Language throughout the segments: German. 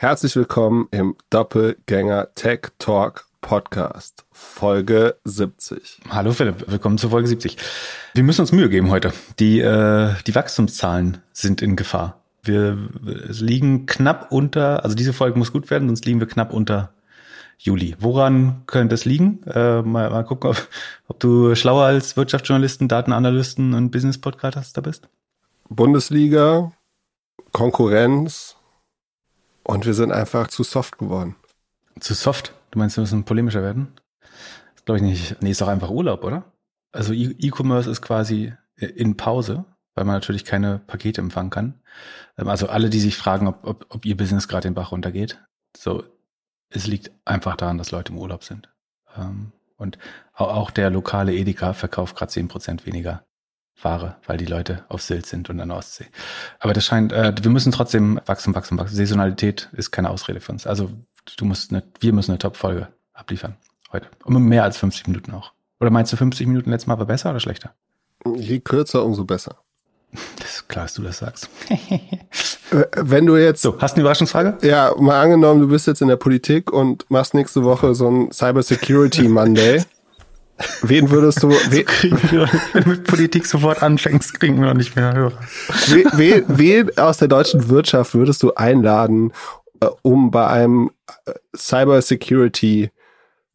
Herzlich willkommen im Doppelgänger Tech Talk Podcast, Folge 70. Hallo Philipp, willkommen zur Folge 70. Wir müssen uns Mühe geben heute. Die, äh, die Wachstumszahlen sind in Gefahr. Wir liegen knapp unter, also diese Folge muss gut werden, sonst liegen wir knapp unter Juli. Woran könnte es liegen? Äh, mal, mal gucken, ob, ob du schlauer als Wirtschaftsjournalisten, Datenanalysten und Business-Podcaster bist. Bundesliga, Konkurrenz und wir sind einfach zu soft geworden. Zu soft? Du meinst, wir müssen polemischer werden? Das glaube ich nicht. Nee, ist doch einfach Urlaub, oder? Also e- E-Commerce ist quasi in Pause, weil man natürlich keine Pakete empfangen kann. Ähm, also alle, die sich fragen, ob, ob, ob ihr Business gerade den Bach runtergeht. So, es liegt einfach daran, dass Leute im Urlaub sind. Ähm, und auch der lokale Edeka verkauft gerade zehn Prozent weniger Ware, weil die Leute auf Sylt sind und an der Ostsee. Aber das scheint, äh, wir müssen trotzdem wachsen, wachsen, wachsen. Saisonalität ist keine Ausrede für uns. Also du musst eine, wir müssen eine Top-Folge abliefern heute. Und mehr als 50 Minuten auch. Oder meinst du 50 Minuten letztes Mal war besser oder schlechter? Je kürzer, umso besser. Das ist klar, dass du das sagst. Äh, Wenn du jetzt. So, hast du eine Überraschungsfrage? Ja, mal angenommen, du bist jetzt in der Politik und machst nächste Woche so ein Cyber Security Monday. Wen würdest du, Kriegen wir, wenn du mit Politik sofort anfängst, kriegen wir noch nicht mehr Hörer. wen, wen, wen aus der deutschen Wirtschaft würdest du einladen, äh, um bei einem äh, Cyber Security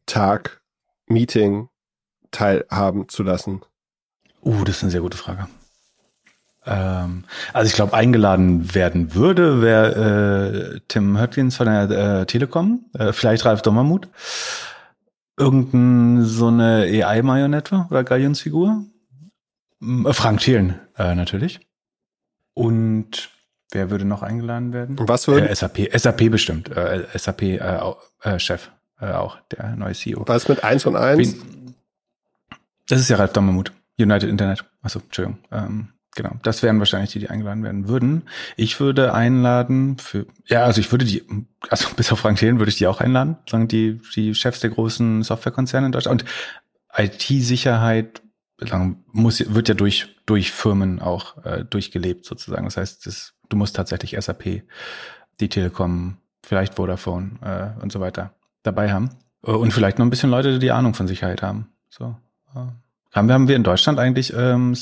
Tag Meeting teilhaben zu lassen? Uh, das ist eine sehr gute Frage. Ähm, also ich glaube, eingeladen werden würde, wäre äh, Tim Höttgens von der äh, Telekom, äh, vielleicht Ralf Dommermuth, irgendein so eine AI-Marionette oder Galionsfigur, äh, Frank Thelen äh, natürlich. Und wer würde noch eingeladen werden? Was würden, Äh, SAP, SAP bestimmt, äh, SAP äh, äh, Chef, äh, auch der neue CEO. was mit eins und eins? Wen- Das ist ja Ralf Dommermuth, United Internet. Achso, Entschuldigung. Ähm, genau, das wären wahrscheinlich die, die eingeladen werden würden. Ich würde einladen für, ja, also ich würde die, also bis auf Frank Thelen würde ich die auch einladen, sagen die, die Chefs der großen Softwarekonzerne in Deutschland. Und IT-Sicherheit muss, wird ja durch, durch Firmen auch äh, durchgelebt sozusagen. Das heißt, das, du musst tatsächlich SAP, die Telekom, vielleicht Vodafone äh, und so weiter dabei haben. Äh, Und vielleicht noch ein bisschen Leute, die Ahnung von Sicherheit haben. So. Haben wir, haben wir in Deutschland eigentlich ähm,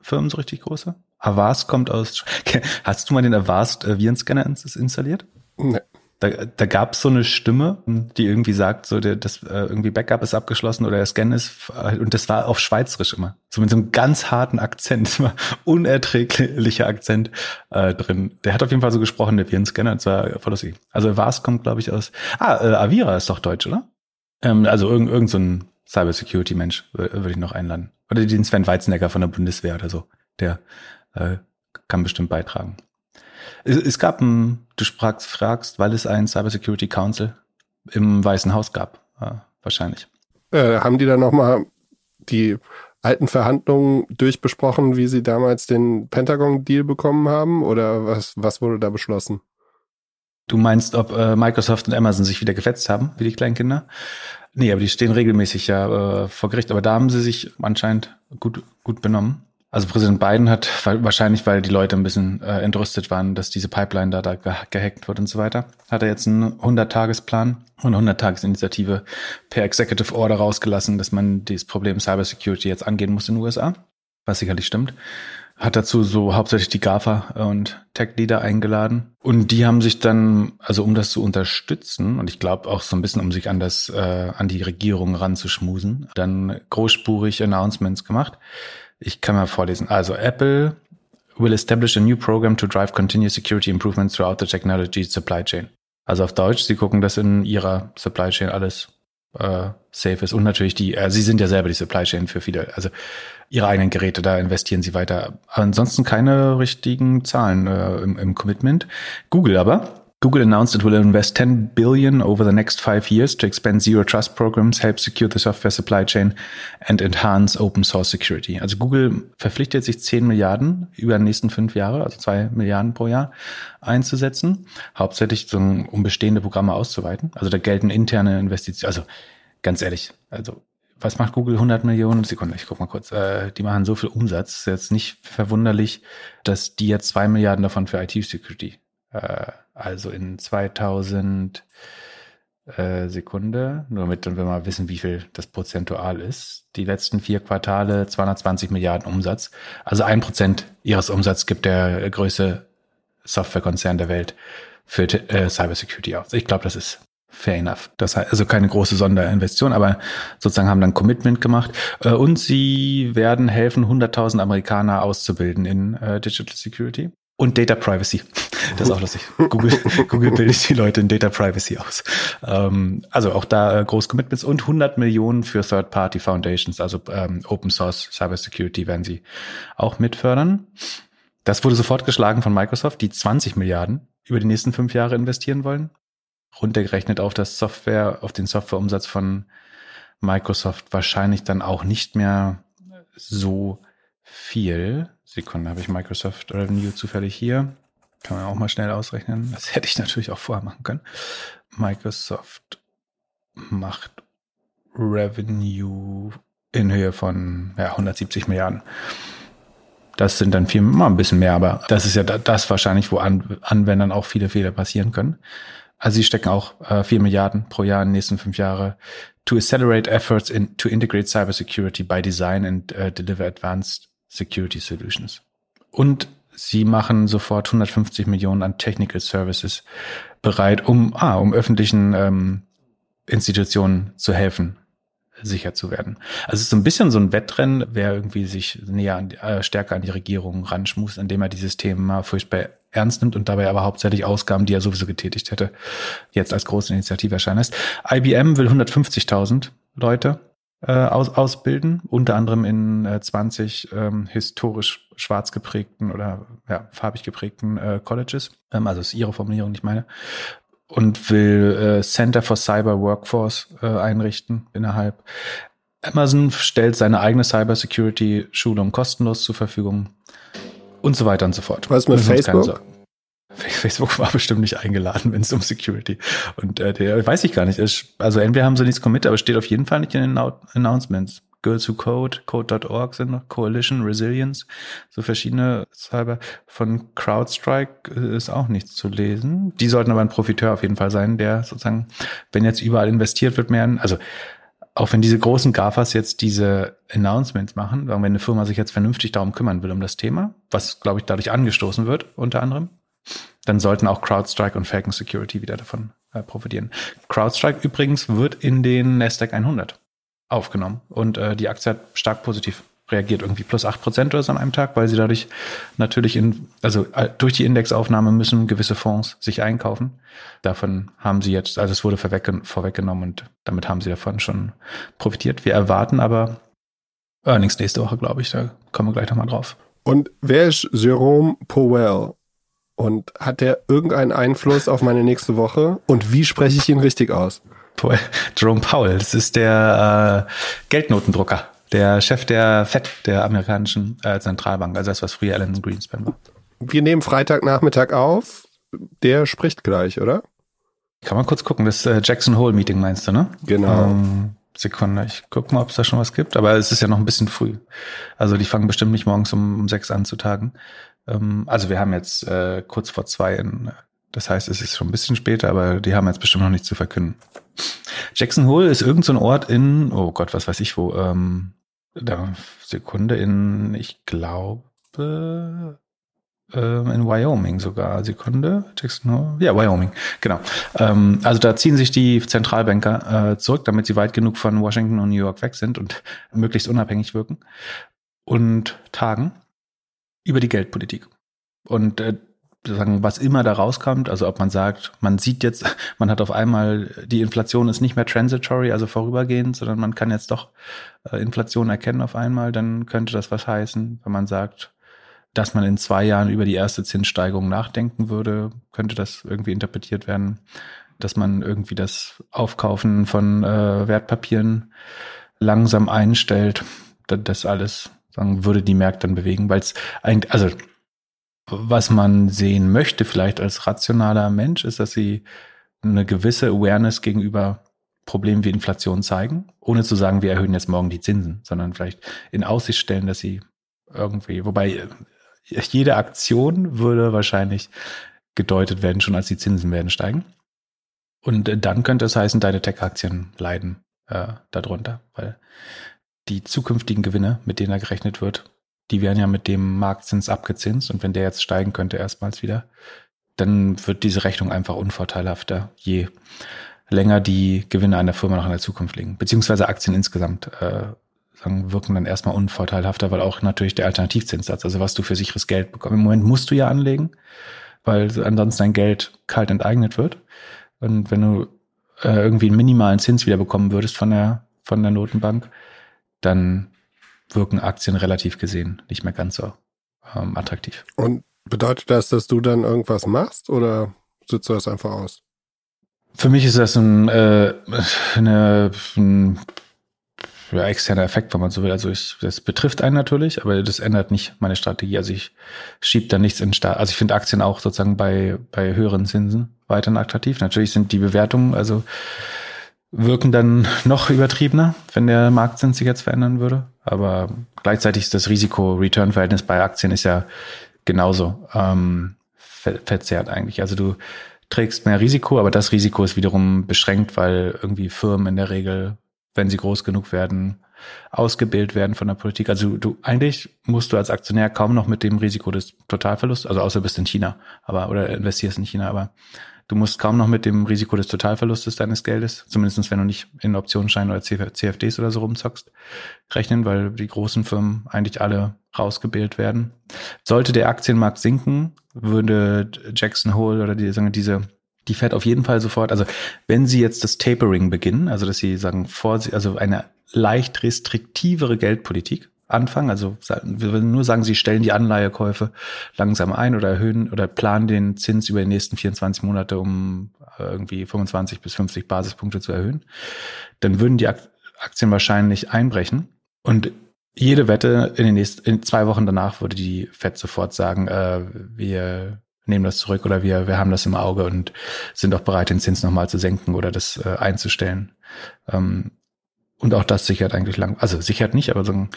IT-Security-Firmen so richtig große? Avast kommt aus. Hast du mal den Avast äh, Virenscanner ins- installiert? Nee. Da, da gab es so eine Stimme, die irgendwie sagt, so der, das äh, irgendwie Backup ist abgeschlossen oder der Scan ist äh, und das war auf Schweizerisch immer, so mit so einem ganz harten Akzent, immer unerträglicher Akzent äh, drin. Der hat auf jeden Fall so gesprochen, der Virenscanner, und zwar voll lustig. Also Avast kommt, glaube ich, aus. Ah, äh, Avira ist doch deutsch, oder? Ähm, also irgend, irgend so ein Cybersecurity-Mensch wür- würde ich noch einladen. Oder den Sven Weizenegger von der Bundeswehr oder so. Der äh, kann bestimmt beitragen. Es, es gab ein, du fragst, fragst, weil es ein Cybersecurity Council im Weißen Haus gab, äh, wahrscheinlich. Äh, haben die dann nochmal die alten Verhandlungen durchbesprochen, wie sie damals den Pentagon-Deal bekommen haben? Oder was, was wurde da beschlossen? Du meinst, ob äh, Microsoft und Amazon sich wieder gefetzt haben, wie die kleinen Kinder? Nee, aber die stehen regelmäßig ja äh, vor Gericht. Aber da haben sie sich anscheinend gut, gut benommen. Also Präsident Biden hat wahrscheinlich, weil die Leute ein bisschen äh, entrüstet waren, dass diese Pipeline da, da ge gehackt wird und so weiter, hat er jetzt einen 100-Tages-Plan und 100-Tages-Initiative per Executive Order rausgelassen, dass man dieses Problem Cybersecurity jetzt angehen muss in den USA, was sicherlich stimmt. Hat dazu so hauptsächlich die GAFA und Tech-Leader eingeladen. Und die haben sich dann, also um das zu unterstützen, und ich glaube auch so ein bisschen, um sich an das, äh, an die Regierung ranzuschmusen, dann großspurig Announcements gemacht. Ich kann mal vorlesen. Also Apple will establish a new program to drive continuous security improvements throughout the technology supply chain. Also auf Deutsch, sie gucken, dass in ihrer Supply Chain alles äh, safe ist. Und natürlich die, äh, sie sind ja selber die Supply Chain für viele, also ihre eigenen Geräte, da investieren sie weiter. Ansonsten keine richtigen Zahlen äh, im, im Commitment. Google aber. Google announced it will invest 10 billion over the next five years to expand zero trust programs, help secure the software supply chain and enhance open source security. Also Google verpflichtet sich 10 Milliarden über die nächsten fünf Jahre, also zwei Milliarden pro Jahr einzusetzen, hauptsächlich um bestehende Programme auszuweiten. Also da gelten interne Investitionen, also ganz ehrlich, also was macht Google 100 Millionen? Sekunde, ich guck mal kurz. Äh, die machen so viel Umsatz. Ist jetzt nicht verwunderlich, dass die jetzt zwei Milliarden davon für IT-Security äh, Also in 2000 äh, Sekunde, nur damit wir mal wissen, wie viel das prozentual ist. Die letzten vier Quartale 220 Milliarden Umsatz. Also ein Prozent ihres Umsatzes gibt der größte Softwarekonzern der Welt für äh, Cybersecurity aus. Ich glaube, das ist fair enough. Das heißt also keine große Sonderinvestition, aber sozusagen haben dann Commitment gemacht. Äh, und sie werden helfen, 100.000 Amerikaner auszubilden in äh, Digital Security. Und Data Privacy. Das ist auch lustig. Google, Google bildet die Leute in Data Privacy aus. Ähm, also auch da äh, groß Commitments und 100 Millionen für Third-Party Foundations, also ähm, Open Source Cybersecurity werden sie auch mitfördern. Das wurde sofort geschlagen von Microsoft, die 20 Milliarden über die nächsten fünf Jahre investieren wollen. Runtergerechnet auf das Software, auf den Softwareumsatz von Microsoft wahrscheinlich dann auch nicht mehr so viel. Sekunde, habe ich Microsoft Revenue zufällig hier. Kann man auch mal schnell ausrechnen. Das hätte ich natürlich auch vorher machen können. Microsoft macht Revenue in Höhe von ja, 170 Milliarden. Das sind dann viel, mal ein bisschen mehr, aber das ist ja das wahrscheinlich, wo An Anwendern auch viele Fehler passieren können. Also sie stecken auch äh, 4 Milliarden pro Jahr in den nächsten fünf Jahre to accelerate efforts in, to integrate cybersecurity by design and uh, deliver advanced Security Solutions. Und sie machen sofort 150 Millionen an Technical Services bereit, um, ah, um öffentlichen ähm, Institutionen zu helfen, sicher zu werden. Also es ist so ein bisschen so ein Wettrennen, wer irgendwie sich näher an, äh, stärker an die Regierung ranschmust, indem er dieses Thema furchtbar ernst nimmt und dabei aber hauptsächlich Ausgaben, die er sowieso getätigt hätte, jetzt als große Initiative erscheinen lässt. IBM will 150.000 Leute äh, aus, ausbilden, unter anderem in äh, 20 ähm, historisch schwarz geprägten oder ja, farbig geprägten äh, Colleges. Ähm, also ist ihre Formulierung, nicht meine. Und will äh, Center for Cyber Workforce äh, einrichten innerhalb. Amazon stellt seine eigene Cybersecurity-Schulung kostenlos zur Verfügung und so weiter und so fort. Was mit Facebook? Facebook war bestimmt nicht eingeladen, wenn es um Security. Und äh, der weiß ich gar nicht. Also entweder haben sie nichts committed, aber steht auf jeden Fall nicht in den Announcements. Girls Who Code, Code.org sind noch, Coalition, Resilience, so verschiedene Cyber. Von CrowdStrike ist auch nichts zu lesen. Die sollten aber ein Profiteur auf jeden Fall sein, der sozusagen, wenn jetzt überall investiert wird, mehr, also auch wenn diese großen GAFAs jetzt diese Announcements machen, wenn eine Firma sich jetzt vernünftig darum kümmern will um das Thema, was glaube ich dadurch angestoßen wird, unter anderem, dann sollten auch CrowdStrike und Falcon Security wieder davon äh, profitieren. CrowdStrike übrigens wird in den Nasdaq 100 aufgenommen und äh, die Aktie hat stark positiv reagiert, irgendwie plus acht Prozent oder so an einem Tag, weil sie dadurch natürlich in, also äh, durch die Indexaufnahme müssen gewisse Fonds sich einkaufen. Davon haben sie jetzt, also es wurde vorweggenommen und damit haben sie davon schon profitiert. Wir erwarten aber Earnings nächste Woche, glaube ich, da kommen wir gleich nochmal drauf. Und wer ist Jerome Powell? Und hat der irgendeinen Einfluss auf meine nächste Woche? Und wie spreche ich ihn richtig aus? Jerome Powell, das ist der äh, Geldnotendrucker, der Chef der FED, der amerikanischen äh, Zentralbank, also das, was früher Alan Greenspan war. Wir nehmen Freitagnachmittag auf. Der spricht gleich, oder? Kann man kurz gucken, das äh, Jackson Hole Meeting meinst du, ne? Genau. Ähm, Sekunde, ich guck mal, ob es da schon was gibt, aber es ist ja noch ein bisschen früh. Also die fangen bestimmt nicht morgens um, um sechs an zu tagen. Ähm, also wir haben jetzt äh, kurz vor zwei in, das heißt, es ist schon ein bisschen später, aber die haben jetzt bestimmt noch nichts zu verkünden. Jackson Hole ist irgendein so Ort in, oh Gott, was weiß ich wo, ähm, da, Sekunde in, ich glaube, ähm, in Wyoming sogar. Sekunde, Jackson Hole, ja, Wyoming, genau. Ähm, also da ziehen sich die Zentralbanker äh, zurück, damit sie weit genug von Washington und New York weg sind und möglichst unabhängig wirken und tagen über die Geldpolitik. Und äh, sagen, was immer da rauskommt, also ob man sagt, man sieht jetzt, man hat auf einmal, die Inflation ist nicht mehr transitory, also vorübergehend, sondern man kann jetzt doch äh, Inflation erkennen auf einmal, dann könnte das was heißen. Wenn man sagt, dass man in zwei Jahren über die erste Zinssteigerung nachdenken würde, könnte das irgendwie interpretiert werden, dass man irgendwie das Aufkaufen von äh, Wertpapieren langsam einstellt. Das alles sagen, würde die Märkte dann bewegen, weil es eigentlich, also was man sehen möchte, vielleicht als rationaler Mensch, ist, dass sie eine gewisse Awareness gegenüber Problemen wie Inflation zeigen, ohne zu sagen, wir erhöhen jetzt morgen die Zinsen, sondern vielleicht in Aussicht stellen, dass sie irgendwie, wobei jede Aktion würde wahrscheinlich gedeutet werden, schon als die Zinsen werden steigen. Und äh, dann könnte es heißen, deine Tech-Aktien leiden äh, darunter, weil die zukünftigen Gewinne, mit denen da gerechnet wird, die werden ja mit dem Marktzins abgezinst und wenn der jetzt steigen könnte erstmals wieder, dann wird diese Rechnung einfach unvorteilhafter, je länger die Gewinne einer Firma noch in der Zukunft liegen. Beziehungsweise Aktien insgesamt äh, sagen, wirken dann erstmal unvorteilhafter, weil auch natürlich der Alternativzinssatz, also was du für sicheres Geld bekommst. Im Moment musst du ja anlegen, weil ansonsten dein Geld kalt enteignet wird. Und wenn du äh, irgendwie einen minimalen Zins wieder bekommen würdest von der, von der Notenbank, dann wirken Aktien relativ gesehen nicht mehr ganz so ähm, attraktiv. Und bedeutet das, dass du dann irgendwas machst oder sitzt du das einfach aus? Für mich ist das ein, äh, eine, ein ja, externer Effekt, wenn man so will. Also ich, das betrifft einen natürlich, aber das ändert nicht meine Strategie. Also ich schiebe da nichts in Staat. Also ich finde Aktien auch sozusagen bei, bei höheren Zinsen weiterhin attraktiv. Natürlich sind die Bewertungen, also wirken dann noch übertriebener, wenn der Marktzins sich jetzt verändern würde. Aber gleichzeitig ist das Risiko-Return-Verhältnis bei Aktien ist ja genauso ähm, ver verzerrt eigentlich. Also du trägst mehr Risiko, aber das Risiko ist wiederum beschränkt, weil irgendwie Firmen in der Regel wenn sie groß genug werden, ausgebildet werden von der Politik. Also du eigentlich musst du als Aktionär kaum noch mit dem Risiko des Totalverlusts, also außer bist in China, aber oder investierst in China, aber du musst kaum noch mit dem Risiko des Totalverlustes deines Geldes, zumindest wenn du nicht in Optionsscheinen oder CFDs oder so rumzockst, rechnen, weil die großen Firmen eigentlich alle rausgebildet werden. Sollte der Aktienmarkt sinken, würde Jackson Hole oder die, sagen, diese die fährt auf jeden Fall sofort. Also wenn Sie jetzt das Tapering beginnen, also dass Sie sagen, vor, also eine leicht restriktivere Geldpolitik anfangen, also wir würden nur sagen, Sie stellen die Anleihekäufe langsam ein oder erhöhen oder planen den Zins über die nächsten 24 Monate um äh, irgendwie 25 bis 50 Basispunkte zu erhöhen, dann würden die Aktien wahrscheinlich einbrechen. Und jede Wette in den nächsten in zwei Wochen danach würde die Fed sofort sagen, äh, wir nehmen das zurück oder wir, wir haben das im Auge und sind auch bereit, den Zins nochmal zu senken oder das äh, einzustellen. Ähm, und auch das sichert eigentlich lang, also sichert nicht, aber so,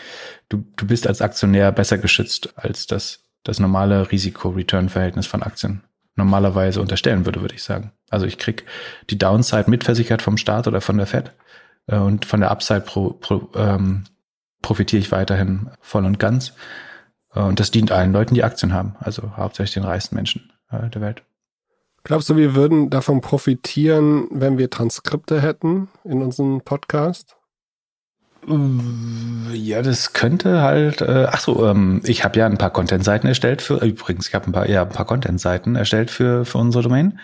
du, du bist als Aktionär besser geschützt, als das, das normale Risiko-Return-Verhältnis von Aktien normalerweise unterstellen würde, würde ich sagen. Also ich krieg die Downside mitversichert vom Staat oder von der Fed äh, und von der Upside pro, pro, ähm, profitiere ich weiterhin voll und ganz. Äh, und das dient allen Leuten, die Aktien haben, also hauptsächlich den reichsten Menschen äh, der Welt. Glaubst du, wir würden davon profitieren, wenn wir Transkripte hätten in unserem Podcast? Äh, ja, das könnte halt. Äh, ach so, ähm, ich habe ja ein paar Content-Seiten erstellt für. Übrigens, ich habe ein paar, ja, ein paar Content-Seiten erstellt für für unsere Domain,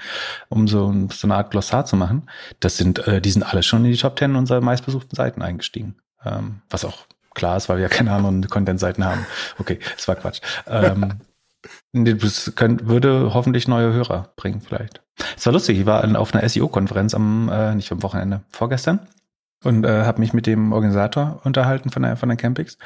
um so, so eine Art Glossar zu machen. Das sind, äh, die sind alle schon in die Top 10 unserer meistbesuchten Seiten eingestiegen, ähm, was auch klar ist, weil wir ja keine anderen Content-Seiten haben. Okay, das war Quatsch. Ähm, das könnt, würde hoffentlich neue Hörer bringen, vielleicht. Es war lustig, ich war auf einer SEO-Konferenz am, äh, nicht am Wochenende, vorgestern und äh, habe mich mit dem Organisator unterhalten von der, von der Campix.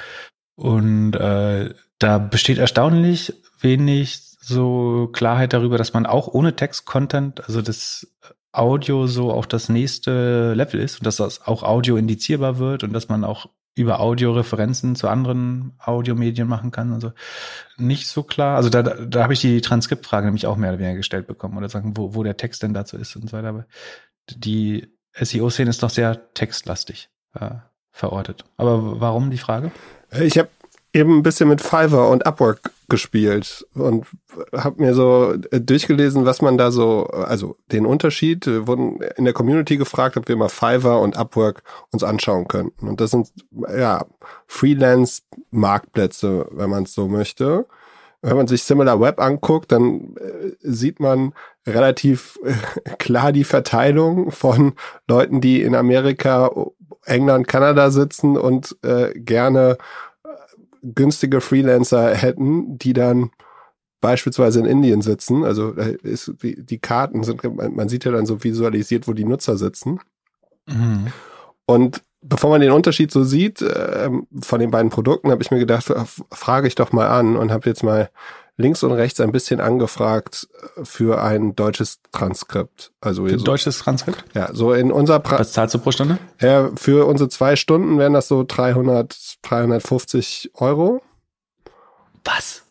Und äh, da besteht erstaunlich wenig so Klarheit darüber, dass man auch ohne Text-Content, also das Audio so auch das nächste Level ist und dass das auch Audio indizierbar wird und dass man auch über Audioreferenzen zu anderen Audiomedien machen kann. Also nicht so klar. Also da, da, da habe ich die Transkriptfrage nämlich auch mehr oder weniger gestellt bekommen oder sagen, wo, wo der Text denn dazu ist und so weiter. Aber die SEO-Szene ist doch sehr textlastig äh, verortet. Aber warum die Frage? Ich habe eben ein bisschen mit Fiverr und Upwork gespielt und habe mir so äh, durchgelesen, was man da so, also den Unterschied, wir wurden in der Community gefragt, ob wir mal Fiverr und Upwork uns anschauen könnten. Und das sind ja Freelance-Marktplätze, wenn man es so möchte. Wenn man sich Similar Web anguckt, dann äh, sieht man relativ äh, klar die Verteilung von Leuten, die in Amerika, England, Kanada sitzen und äh, gerne günstige Freelancer hätten, die dann beispielsweise in Indien sitzen. Also ist, die, die Karten sind, man sieht ja dann so visualisiert, wo die Nutzer sitzen. Mhm. Und bevor man den Unterschied so sieht äh, von den beiden Produkten, habe ich mir gedacht, frage ich doch mal an und habe jetzt mal links und rechts ein bisschen angefragt äh, für ein deutsches Transkript. Also ein so, deutsches Transkript? Ja, so in unser pra Was zahlst du pro Stunde? Ja, für unsere zwei Stunden wären das so 300, 350 Euro. Was?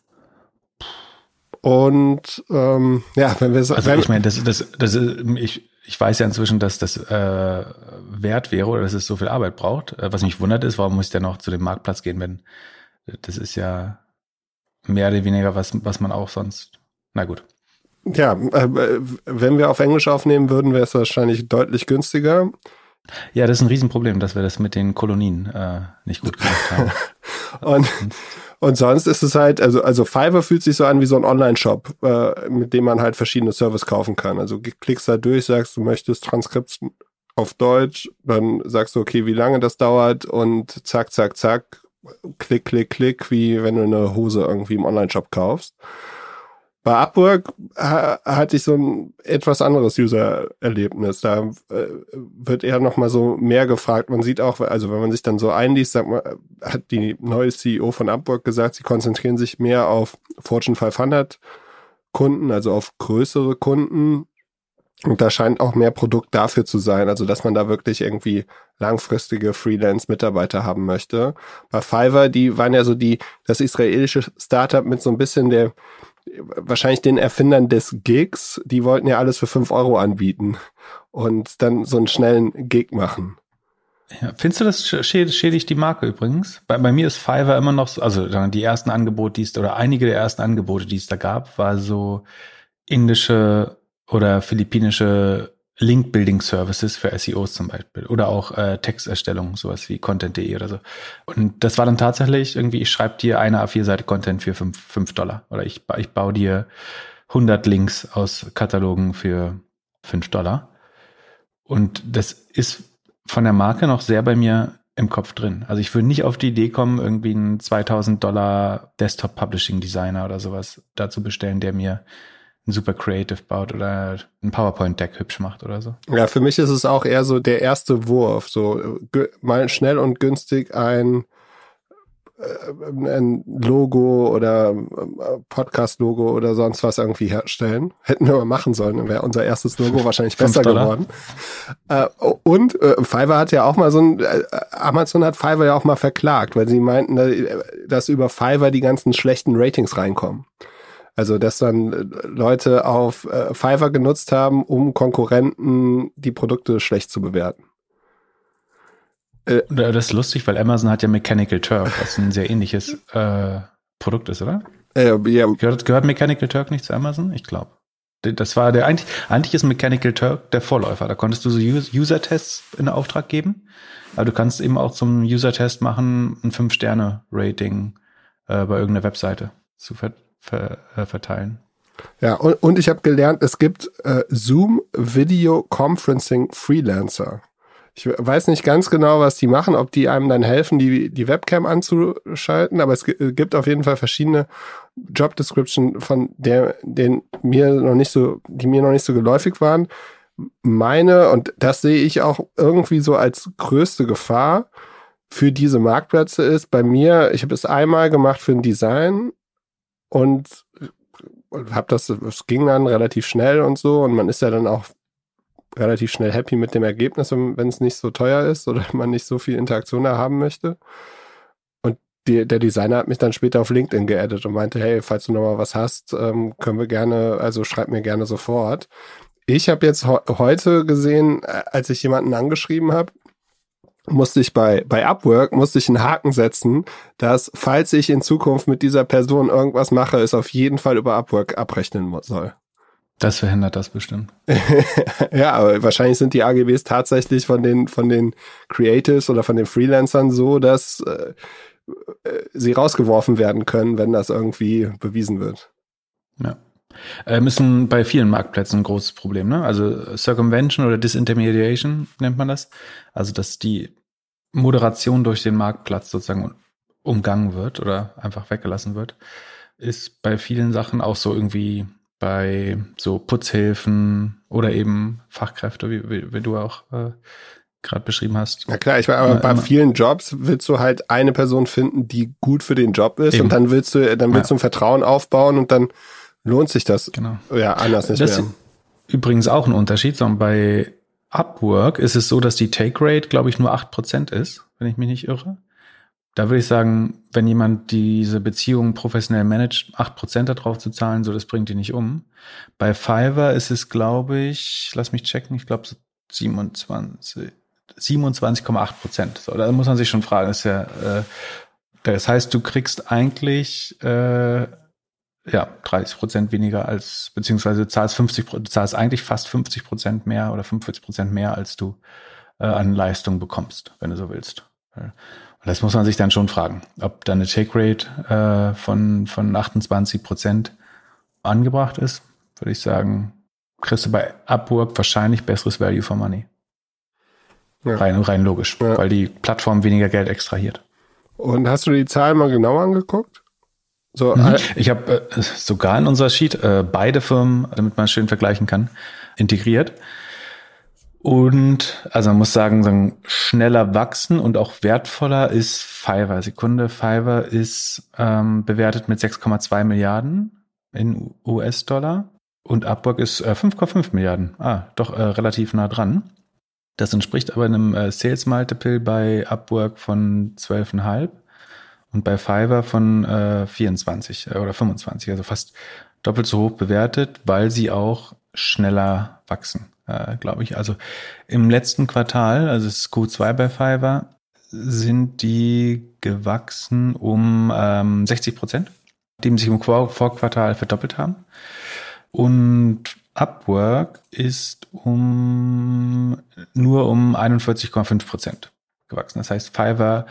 Und ähm, ja, wenn wir so, Also wenn, ich meine, das, das, das, ich, ich weiß ja inzwischen, dass das äh, wert wäre oder dass es so viel Arbeit braucht. Äh, Was mich wundert ist, warum muss ich denn noch zu dem Marktplatz gehen, wenn das ist ja mehr oder weniger was, was man auch sonst. Na gut. ja, äh, wenn wir auf Englisch aufnehmen würden, wäre es wahrscheinlich deutlich günstiger. Ja, das ist ein Riesenproblem, dass wir das mit den Kolonien äh, nicht gut gemacht haben. Und, und sonst ist es halt, also, also Fiverr fühlt sich so an wie so ein Online-Shop, äh, mit dem man halt verschiedene Services kaufen kann. Also klickst da durch, sagst, du möchtest Transkript auf Deutsch, dann sagst du, okay, wie lange das dauert und zack, zack, zack, klick, klick, klick, wie wenn du eine Hose irgendwie im Online-Shop kaufst. Bei Upwork ha hatte ich so ein etwas anderes User-Erlebnis. Da äh, wird eher noch mal so mehr gefragt. Man sieht auch, also wenn man sich dann so einliest, sagt man, hat die neue CEO von Upwork gesagt, sie konzentrieren sich mehr auf Fortune 500 Kunden, also auf größere Kunden. Und da scheint auch mehr Produkt dafür zu sein, also dass man da wirklich irgendwie langfristige Freelance-Mitarbeiter haben möchte. Bei Fiverr, die waren ja so die, das israelische Startup mit so ein bisschen der, wahrscheinlich den Erfindern des Gigs, die wollten ja alles für fünf Euro anbieten und dann so einen schnellen Gig machen. Ja, findest du das schädigt die Marke übrigens? Bei, bei mir ist Fiverr immer noch so, also die ersten Angebote, die es, oder einige der ersten Angebote, die es da gab, war so indische oder philippinische Link-Building-Services für SEOs zum Beispiel oder auch äh, Texterstellung, sowas wie Content.de oder so. Und das war dann tatsächlich irgendwie, ich schreibe dir eine A4-Seite Content für fünf fünf Dollar oder ich, ich baue dir 100 Links aus Katalogen für fünf Dollar. Und das ist von der Marke noch sehr bei mir im Kopf drin. Also ich würde nicht auf die Idee kommen, irgendwie einen 2000 Dollar Desktop Publishing Designer oder sowas dazu bestellen, der mir ein super Creative baut oder ein PowerPoint-Deck hübsch macht oder so. Ja, für mich ist es auch eher so der erste Wurf, so mal schnell und günstig ein, äh, ein Logo oder äh, Podcast-Logo oder sonst was irgendwie herstellen. Hätten wir mal machen sollen, dann wäre unser erstes Logo wahrscheinlich besser geworden. Äh, und Fiverr hat ja auch mal so ein, Amazon hat Fiverr ja auch mal verklagt, weil sie meinten, dass über Fiverr die ganzen schlechten Ratings reinkommen. Also, dass dann Leute auf äh, Fiverr genutzt haben, um Konkurrenten die Produkte schlecht zu bewerten. Äh, das ist lustig, weil Amazon hat ja Mechanical Turk, was ein sehr ähnliches äh, Produkt ist, oder? Äh, ja. Gehört, gehört Mechanical Turk nicht zu Amazon? Ich glaube. Das war der eigentlich, eigentlich ist Mechanical Turk der Vorläufer. Da konntest du so User-Tests in Auftrag geben. Aber du kannst eben auch zum User-Test machen, ein Fünf-Sterne-Rating äh, bei irgendeiner Webseite zu ver ver äh, verteilen. Ja, und, und ich habe gelernt, es gibt äh, Zoom Video Conferencing Freelancer. Ich weiß nicht ganz genau, was die machen, ob die einem dann helfen, die, die Webcam anzuschalten, aber es gibt auf jeden Fall verschiedene Job Description, von der, den mir noch nicht so, die mir noch nicht so geläufig waren. Meine, und das sehe ich auch irgendwie so als größte Gefahr für diese Marktplätze ist, bei mir, ich habe es einmal gemacht für ein Design und habe das, es ging dann relativ schnell und so und man ist ja dann auch relativ schnell happy mit dem Ergebnis, wenn es nicht so teuer ist oder man nicht so viel Interaktion da haben möchte. Und die, der Designer hat mich dann später auf LinkedIn geaddet und meinte, hey, falls du noch mal was hast, ähm, können wir gerne, also schreib mir gerne sofort. Ich habe jetzt heute gesehen, äh, als ich jemanden angeschrieben habe, musste ich bei, bei Upwork, musste ich einen Haken setzen, dass, falls ich in Zukunft mit dieser Person irgendwas mache, es auf jeden Fall über Upwork abrechnen soll. Das verhindert das bestimmt. ja, aber wahrscheinlich sind die AGBs tatsächlich von den, von den Creatives oder von den Freelancern so, dass äh, sie rausgeworfen werden können, wenn das irgendwie bewiesen wird. Ja. Äh, müssen bei vielen Marktplätzen ein großes Problem, ne? Also Circumvention oder Disintermediation nennt man das. Also, dass die Moderation durch den Marktplatz sozusagen umgangen wird oder einfach weggelassen wird, ist bei vielen Sachen auch so irgendwie bei so Putzhilfen oder eben Fachkräfte, wie, wie, wie du auch äh, gerade beschrieben hast. Ja klar, ich meine, aber bei vielen Jobs willst du halt eine Person finden, die gut für den Job ist eben. und dann willst du, dann willst ja. du ein Vertrauen aufbauen und dann lohnt sich das genau. ja anders nicht das mehr. Ist übrigens auch ein Unterschied, sondern bei Upwork ist es so, dass die Take Rate, glaube ich, nur acht Prozent ist, wenn ich mich nicht irre. Da würde ich sagen, wenn jemand diese Beziehung professionell managt, acht Prozent darauf zu zahlen, so das bringt ihn nicht um. Bei Fiverr ist es, glaube ich, lass mich checken, ich glaube 27, 27,8 Prozent. So, da muss man sich schon fragen, ist ja, äh, das heißt, du kriegst eigentlich äh, ja 30 Prozent weniger als, beziehungsweise zahlst 50, du zahlst eigentlich fast 50 Prozent mehr oder 45 Prozent mehr, als du äh, an Leistung bekommst, wenn du so willst. Und das muss man sich dann schon fragen, ob da eine Take Rate äh, von, von 28 Prozent angebracht ist, würde ich sagen, kriegst du bei Upwork wahrscheinlich besseres Value for Money. Ja. Rein, rein logisch, ja. weil die Plattform weniger Geld extrahiert. Und hast du die Zahlen mal genau angeguckt? So, mhm. Ich habe äh, sogar in unserer Sheet äh, beide Firmen, damit man schön vergleichen kann, integriert. Und also man muss sagen, sagen, schneller wachsen und auch wertvoller ist Fiverr. Sekunde, Fiverr ist ähm, bewertet mit 6,2 Milliarden in US-Dollar und Upwork ist äh, 5,5 Milliarden. Ah, doch äh, relativ nah dran. Das entspricht aber einem äh, Sales Multiple bei Upwork von 12,5 und bei Fiverr von äh, 24 äh, oder 25, also fast doppelt so hoch bewertet, weil sie auch schneller wachsen äh, glaube ich. Also im letzten Quartal, also es ist Q2 bei Fiverr, sind die gewachsen um ähm, 60 Prozent, die sich im Vorquartal verdoppelt haben. Und Upwork ist um nur um 41,5 Prozent gewachsen. Das heißt, Fiverr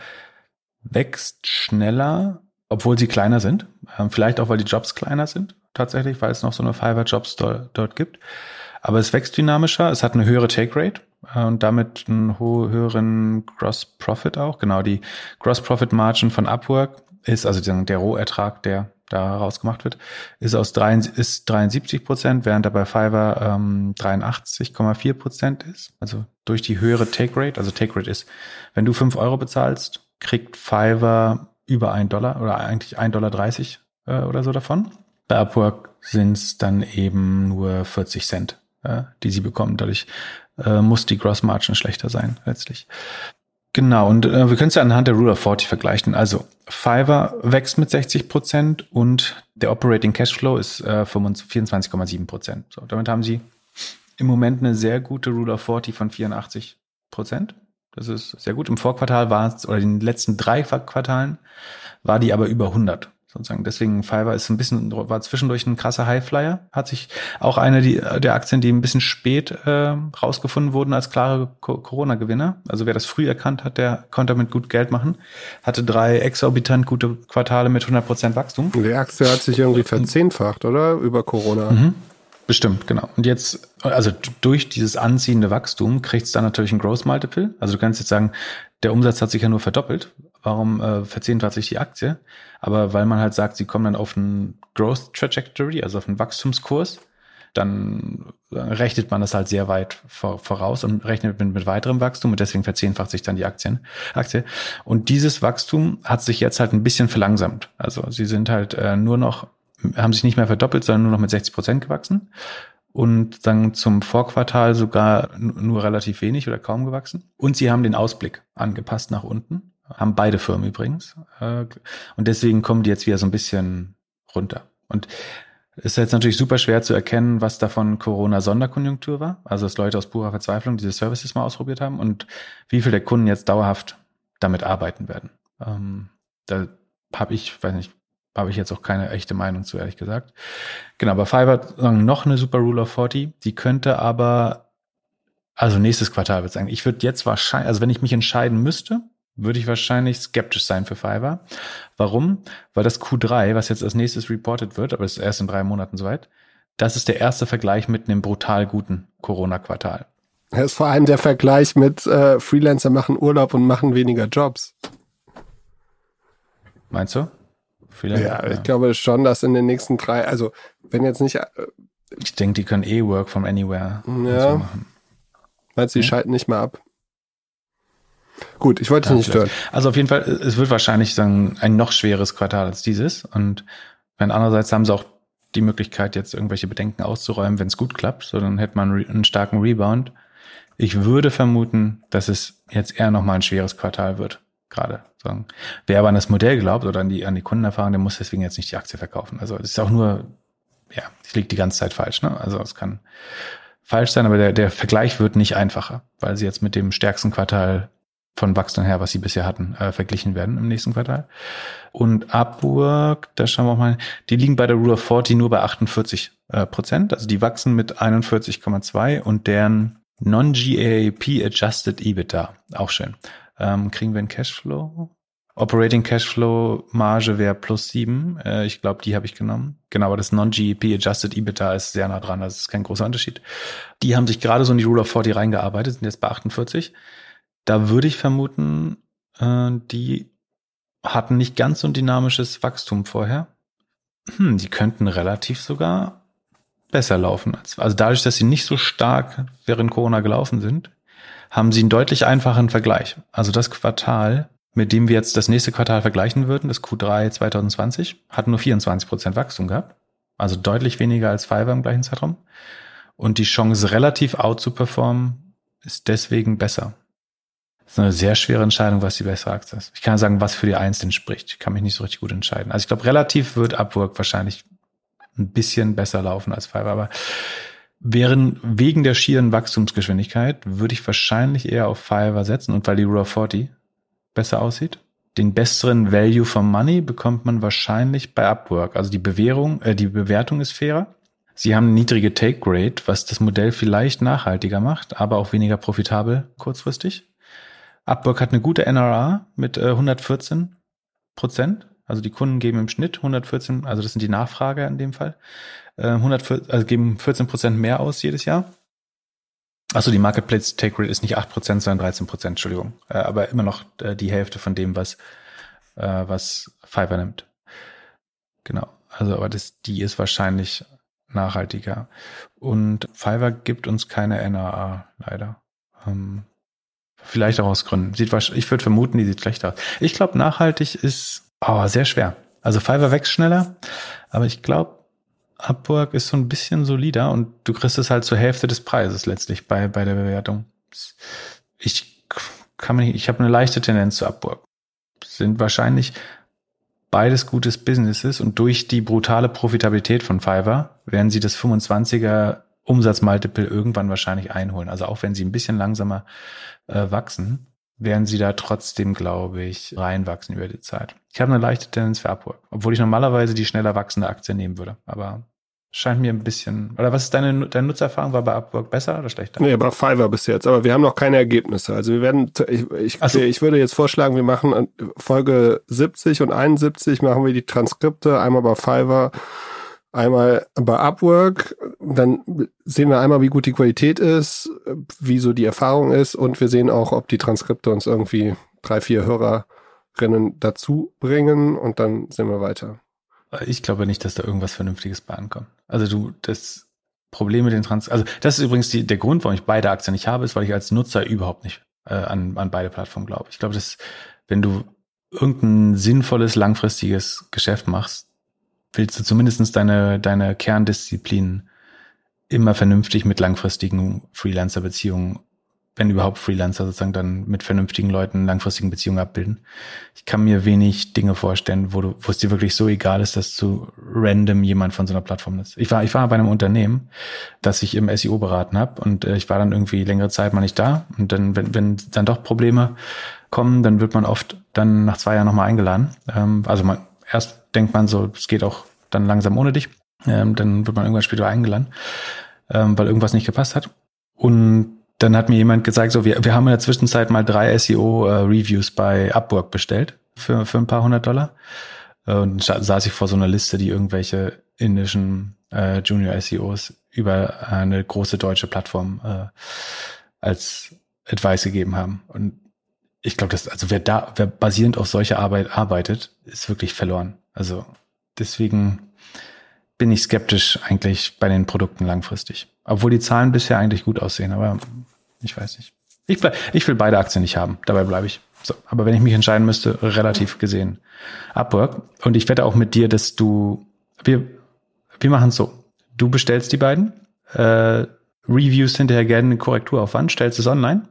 wächst schneller, obwohl sie kleiner sind. Ähm, vielleicht auch, weil die Jobs kleiner sind, tatsächlich, weil es noch so eine Fiverr-Jobs dort gibt. Aber es wächst dynamischer, es hat eine höhere Take Rate äh, und damit einen höheren Gross Profit auch. Genau, die Gross Profit Margin von Upwork ist, also der Rohertrag, der da rausgemacht wird, ist aus 3, ist 73 Prozent, während er bei Fiverr ähm, 83,4 Prozent ist. Also durch die höhere Take Rate. Also Take Rate ist, wenn du 5 Euro bezahlst, kriegt Fiverr über 1 Dollar oder eigentlich 1,30 Dollar äh, oder so davon. Bei Upwork sind es dann eben nur 40 Cent äh, die sie bekommen. Dadurch äh, muss die Gross Margin schlechter sein, letztlich. Genau, und äh, wir können es ja anhand der Rule of 40 vergleichen. Also Fiverr wächst mit 60 Prozent und der Operating Cashflow ist äh, 24,7 Prozent. So, damit haben sie im Moment eine sehr gute Rule of 40 von 84 Prozent. Das ist sehr gut. Im Vorquartal war es, oder in den letzten drei Quartalen war die aber über 100 sozusagen. Deswegen Fiverr ist ein bisschen, war zwischendurch ein krasser Highflyer. Hat sich auch eine die, der Aktien, die ein bisschen spät äh, rausgefunden wurden als klare Corona-Gewinner. Also wer das früh erkannt hat, der konnte damit gut Geld machen. Hatte drei exorbitant gute Quartale mit 100% Wachstum. Die Aktie hat sich irgendwie verzehnfacht, oder? Über Corona. Mhm. Bestimmt, genau. Und jetzt, also durch dieses anziehende Wachstum kriegt es dann natürlich ein Growth Multiple. Also du kannst jetzt sagen, der Umsatz hat sich ja nur verdoppelt. Warum äh, verzehnfacht sich die Aktie? Aber weil man halt sagt, sie kommen dann auf einen Growth Trajectory, also auf einen Wachstumskurs, dann rechnet man das halt sehr weit voraus und rechnet mit, mit weiterem Wachstum und deswegen verzehnfacht sich dann die Aktien, Aktie. Und dieses Wachstum hat sich jetzt halt ein bisschen verlangsamt. Also sie sind halt äh, nur noch, haben sich nicht mehr verdoppelt, sondern nur noch mit 60 Prozent gewachsen und dann zum Vorquartal sogar nur relativ wenig oder kaum gewachsen. Und sie haben den Ausblick angepasst nach unten, haben beide Firmen übrigens. Äh, und deswegen kommen die jetzt wieder so ein bisschen runter. Und es ist jetzt natürlich super schwer zu erkennen, was davon Corona-Sonderkonjunktur war. Also, dass Leute aus purer Verzweiflung diese Services mal ausprobiert haben und wie viel der Kunden jetzt dauerhaft damit arbeiten werden. Ähm, da habe ich, weiß nicht, habe ich jetzt auch keine echte Meinung zu, ehrlich gesagt. Genau, bei Fiverr noch eine Super Rule of 40. Die könnte aber, also nächstes Quartal wird es eigentlich. Ich würde jetzt wahrscheinlich, also wenn ich mich entscheiden müsste, würde ich wahrscheinlich skeptisch sein für Fiverr. Warum? Weil das Q3, was jetzt als nächstes reported wird, aber es ist erst in drei Monaten soweit, das ist der erste Vergleich mit einem brutal guten Corona-Quartal. Das ist vor allem der Vergleich mit äh, Freelancer machen Urlaub und machen weniger Jobs. Meinst du? Vielleicht, ja, ja, ich glaube schon, dass in den nächsten drei, also wenn jetzt nicht. Äh, ich denke, die können eh Work from Anywhere ja. so machen. Meinst du, die ja? schalten nicht mehr ab? Gut, ich wollte ja, nicht stören. Also auf jeden Fall, es wird wahrscheinlich dann ein noch schweres Quartal als dieses. Und wenn andererseits haben sie auch die Möglichkeit, jetzt irgendwelche Bedenken auszuräumen, wenn es gut klappt, so dann hätte man einen starken Rebound. Ich würde vermuten, dass es jetzt eher nochmal ein schweres Quartal wird. Gerade sagen. Wer aber an das Modell glaubt oder an die, an die Kundenerfahrung, der muss deswegen jetzt nicht die Aktie verkaufen. Also es ist auch nur, ja, ich liege die ganze Zeit falsch. Ne? Also es kann falsch sein, aber der, der Vergleich wird nicht einfacher, weil sie jetzt mit dem stärksten Quartal von Wachstum her, was sie bisher hatten, äh, verglichen werden im nächsten Quartal. Und Upwork, da schauen wir auch mal, die liegen bei der Rule of 40 nur bei 48 äh, Prozent. Also die wachsen mit 41,2 und deren Non-GAAP Adjusted EBITDA, auch schön. Ähm, kriegen wir einen Cashflow? Operating Cashflow Marge wäre plus sieben. Äh, ich glaube, die habe ich genommen. Genau, aber das Non-GEP Adjusted EBITDA ist sehr nah dran. Das ist kein großer Unterschied. Die haben sich gerade so in die Rule of 40 reingearbeitet, sind jetzt bei 48. Da würde ich vermuten, äh, die hatten nicht ganz so ein dynamisches Wachstum vorher. Hm, die könnten relativ sogar besser laufen. Also dadurch, dass sie nicht so stark während Corona gelaufen sind, haben sie einen deutlich einfachen Vergleich. Also das Quartal, mit dem wir jetzt das nächste Quartal vergleichen würden, das Q3 2020, hat nur 24 Prozent Wachstum gehabt. Also deutlich weniger als Fiverr im gleichen Zeitraum. Und die Chance, relativ out zu performen, ist deswegen besser. Das ist eine sehr schwere Entscheidung, was die bessere Aktie ist. Ich kann sagen, was für die Einzelnen spricht. Ich kann mich nicht so richtig gut entscheiden. Also ich glaube, relativ wird Upwork wahrscheinlich ein bisschen besser laufen als Fiverr, aber wären wegen der schieren Wachstumsgeschwindigkeit würde ich wahrscheinlich eher auf Fiverr setzen und weil die Rule of 40 besser aussieht. Den besseren Value for Money bekommt man wahrscheinlich bei Upwork. Also die Bewährung, äh, die Bewertung ist fairer. Sie haben eine niedrige Take Rate, was das Modell vielleicht nachhaltiger macht, aber auch weniger profitabel kurzfristig. Upwork hat eine gute NRA mit äh, 114 Prozent. Also die Kunden geben im Schnitt 114, also das sind die Nachfrager in dem Fall, äh, 114, also geben 14 Prozent mehr aus jedes Jahr. Achso, die Marketplace Take Rate ist nicht 8 Prozent, sondern 13 Prozent, Entschuldigung. Äh, aber immer noch äh, die Hälfte von dem, was, äh, was Fiverr nimmt. Genau. Also, aber das, die ist wahrscheinlich nachhaltiger. Und Fiverr gibt uns keine NAA, leider. Ähm, Vielleicht auch aus Gründen. Sieht ich würde vermuten, die sieht schlechter aus. Ich glaube, nachhaltig ist oh, sehr schwer. Also Fiverr wächst schneller, aber ich glaube, Upwork ist so ein bisschen solider und du kriegst es halt zur Hälfte des Preises letztlich bei, bei der Bewertung. Ich kann mir nicht, ich habe eine leichte Tendenz zu Upwork. Sind wahrscheinlich beides gutes Businesses und durch die brutale Profitabilität von Fiverr werden sie das 25er Umsatzmultiple irgendwann wahrscheinlich einholen. Also auch wenn sie ein bisschen langsamer äh, wachsen, werden sie da trotzdem, glaube ich, reinwachsen über die Zeit. Ich habe eine leichte Tendenz für Upwork, obwohl ich normalerweise die schneller wachsende Aktie nehmen würde. Aber scheint mir ein bisschen. Oder was ist deine, deine Nutzererfahrung? War bei Upwork besser oder schlechter? Nee, bei Fiverr bis jetzt. Aber wir haben noch keine Ergebnisse. Also wir werden, ich, ich, so. ich würde jetzt vorschlagen, wir machen Folge 70 und 71 machen wir die Transkripte einmal bei Fiverr einmal bei Upwork, dann sehen wir einmal, wie gut die Qualität ist, wie so die Erfahrung ist und wir sehen auch, ob die Transkripte uns irgendwie drei, vier Hörerinnen dazu bringen und dann sehen wir weiter. Ich glaube nicht, dass da irgendwas Vernünftiges bei ankommt. Also du, das Problem mit den Trans, also das ist übrigens die, der Grund, warum ich beide Aktien nicht habe, ist, weil ich als Nutzer überhaupt nicht äh, an, an beide Plattformen glaube. Ich glaube, dass wenn du irgendein sinnvolles, langfristiges Geschäft machst, willst du zumindestens deine, deine Kerndisziplin immer vernünftig mit langfristigen Freelancer-Beziehungen, wenn überhaupt Freelancer sozusagen dann mit vernünftigen Leuten langfristigen Beziehungen abbilden. Ich kann mir wenig Dinge vorstellen, wo du, wo es dir wirklich so egal ist, dass du random jemand von so einer Plattform ist. Ich war, ich war bei einem Unternehmen, das ich im SEO beraten habe und äh, ich war dann irgendwie längere Zeit mal nicht da und dann, wenn, wenn dann doch Probleme kommen, dann wird man oft dann nach zwei Jahren nochmal eingeladen. Ähm, also man, erst denkt man so, es geht auch dann langsam ohne dich. Ähm, dann wird man irgendwann später eingeladen, ähm, weil irgendwas nicht gepasst hat. Und dann hat mir jemand gesagt, so, wir, wir haben in der Zwischenzeit mal drei SEO-Reviews äh, bei Upwork bestellt für, für ein paar hundert Dollar. Äh, und saß ich vor so einer Liste, die irgendwelche indischen äh, Junior-SEOs über eine große deutsche Plattform äh, als Advice gegeben haben. Und ich glaube, dass, also wer da, wer basierend auf solche Arbeit arbeitet, ist wirklich verloren. Also deswegen bin ich skeptisch eigentlich bei den Produkten langfristig. Obwohl die Zahlen bisher eigentlich gut aussehen, aber ich weiß nicht. Ich, ich will beide Aktien nicht haben, dabei bleibe ich. So, aber wenn ich mich entscheiden müsste, relativ gesehen Upwork. Und ich wette auch mit dir, dass du, wir, wir machen es so. Du bestellst die beiden, äh, Reviews hinterher gerne eine Korrekturaufwand, stellst es online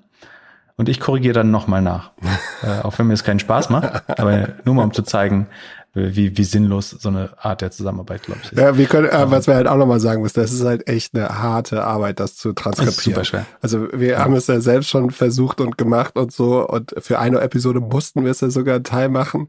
und ich korrigiere dann nochmal nach. äh, auch wenn mir es keinen Spaß macht, aber nur mal um zu zeigen, wie, wie sinnlos so eine Art der Zusammenarbeit, glaube ich. Ist. Ja, wir können, äh, was wir halt auch nochmal sagen müssen, das ist halt echt eine harte Arbeit, das zu transkribieren. Das super schwer. Also wir ja. haben es ja selbst schon versucht und gemacht und so und für eine Episode mussten wir es ja sogar einen Teil machen.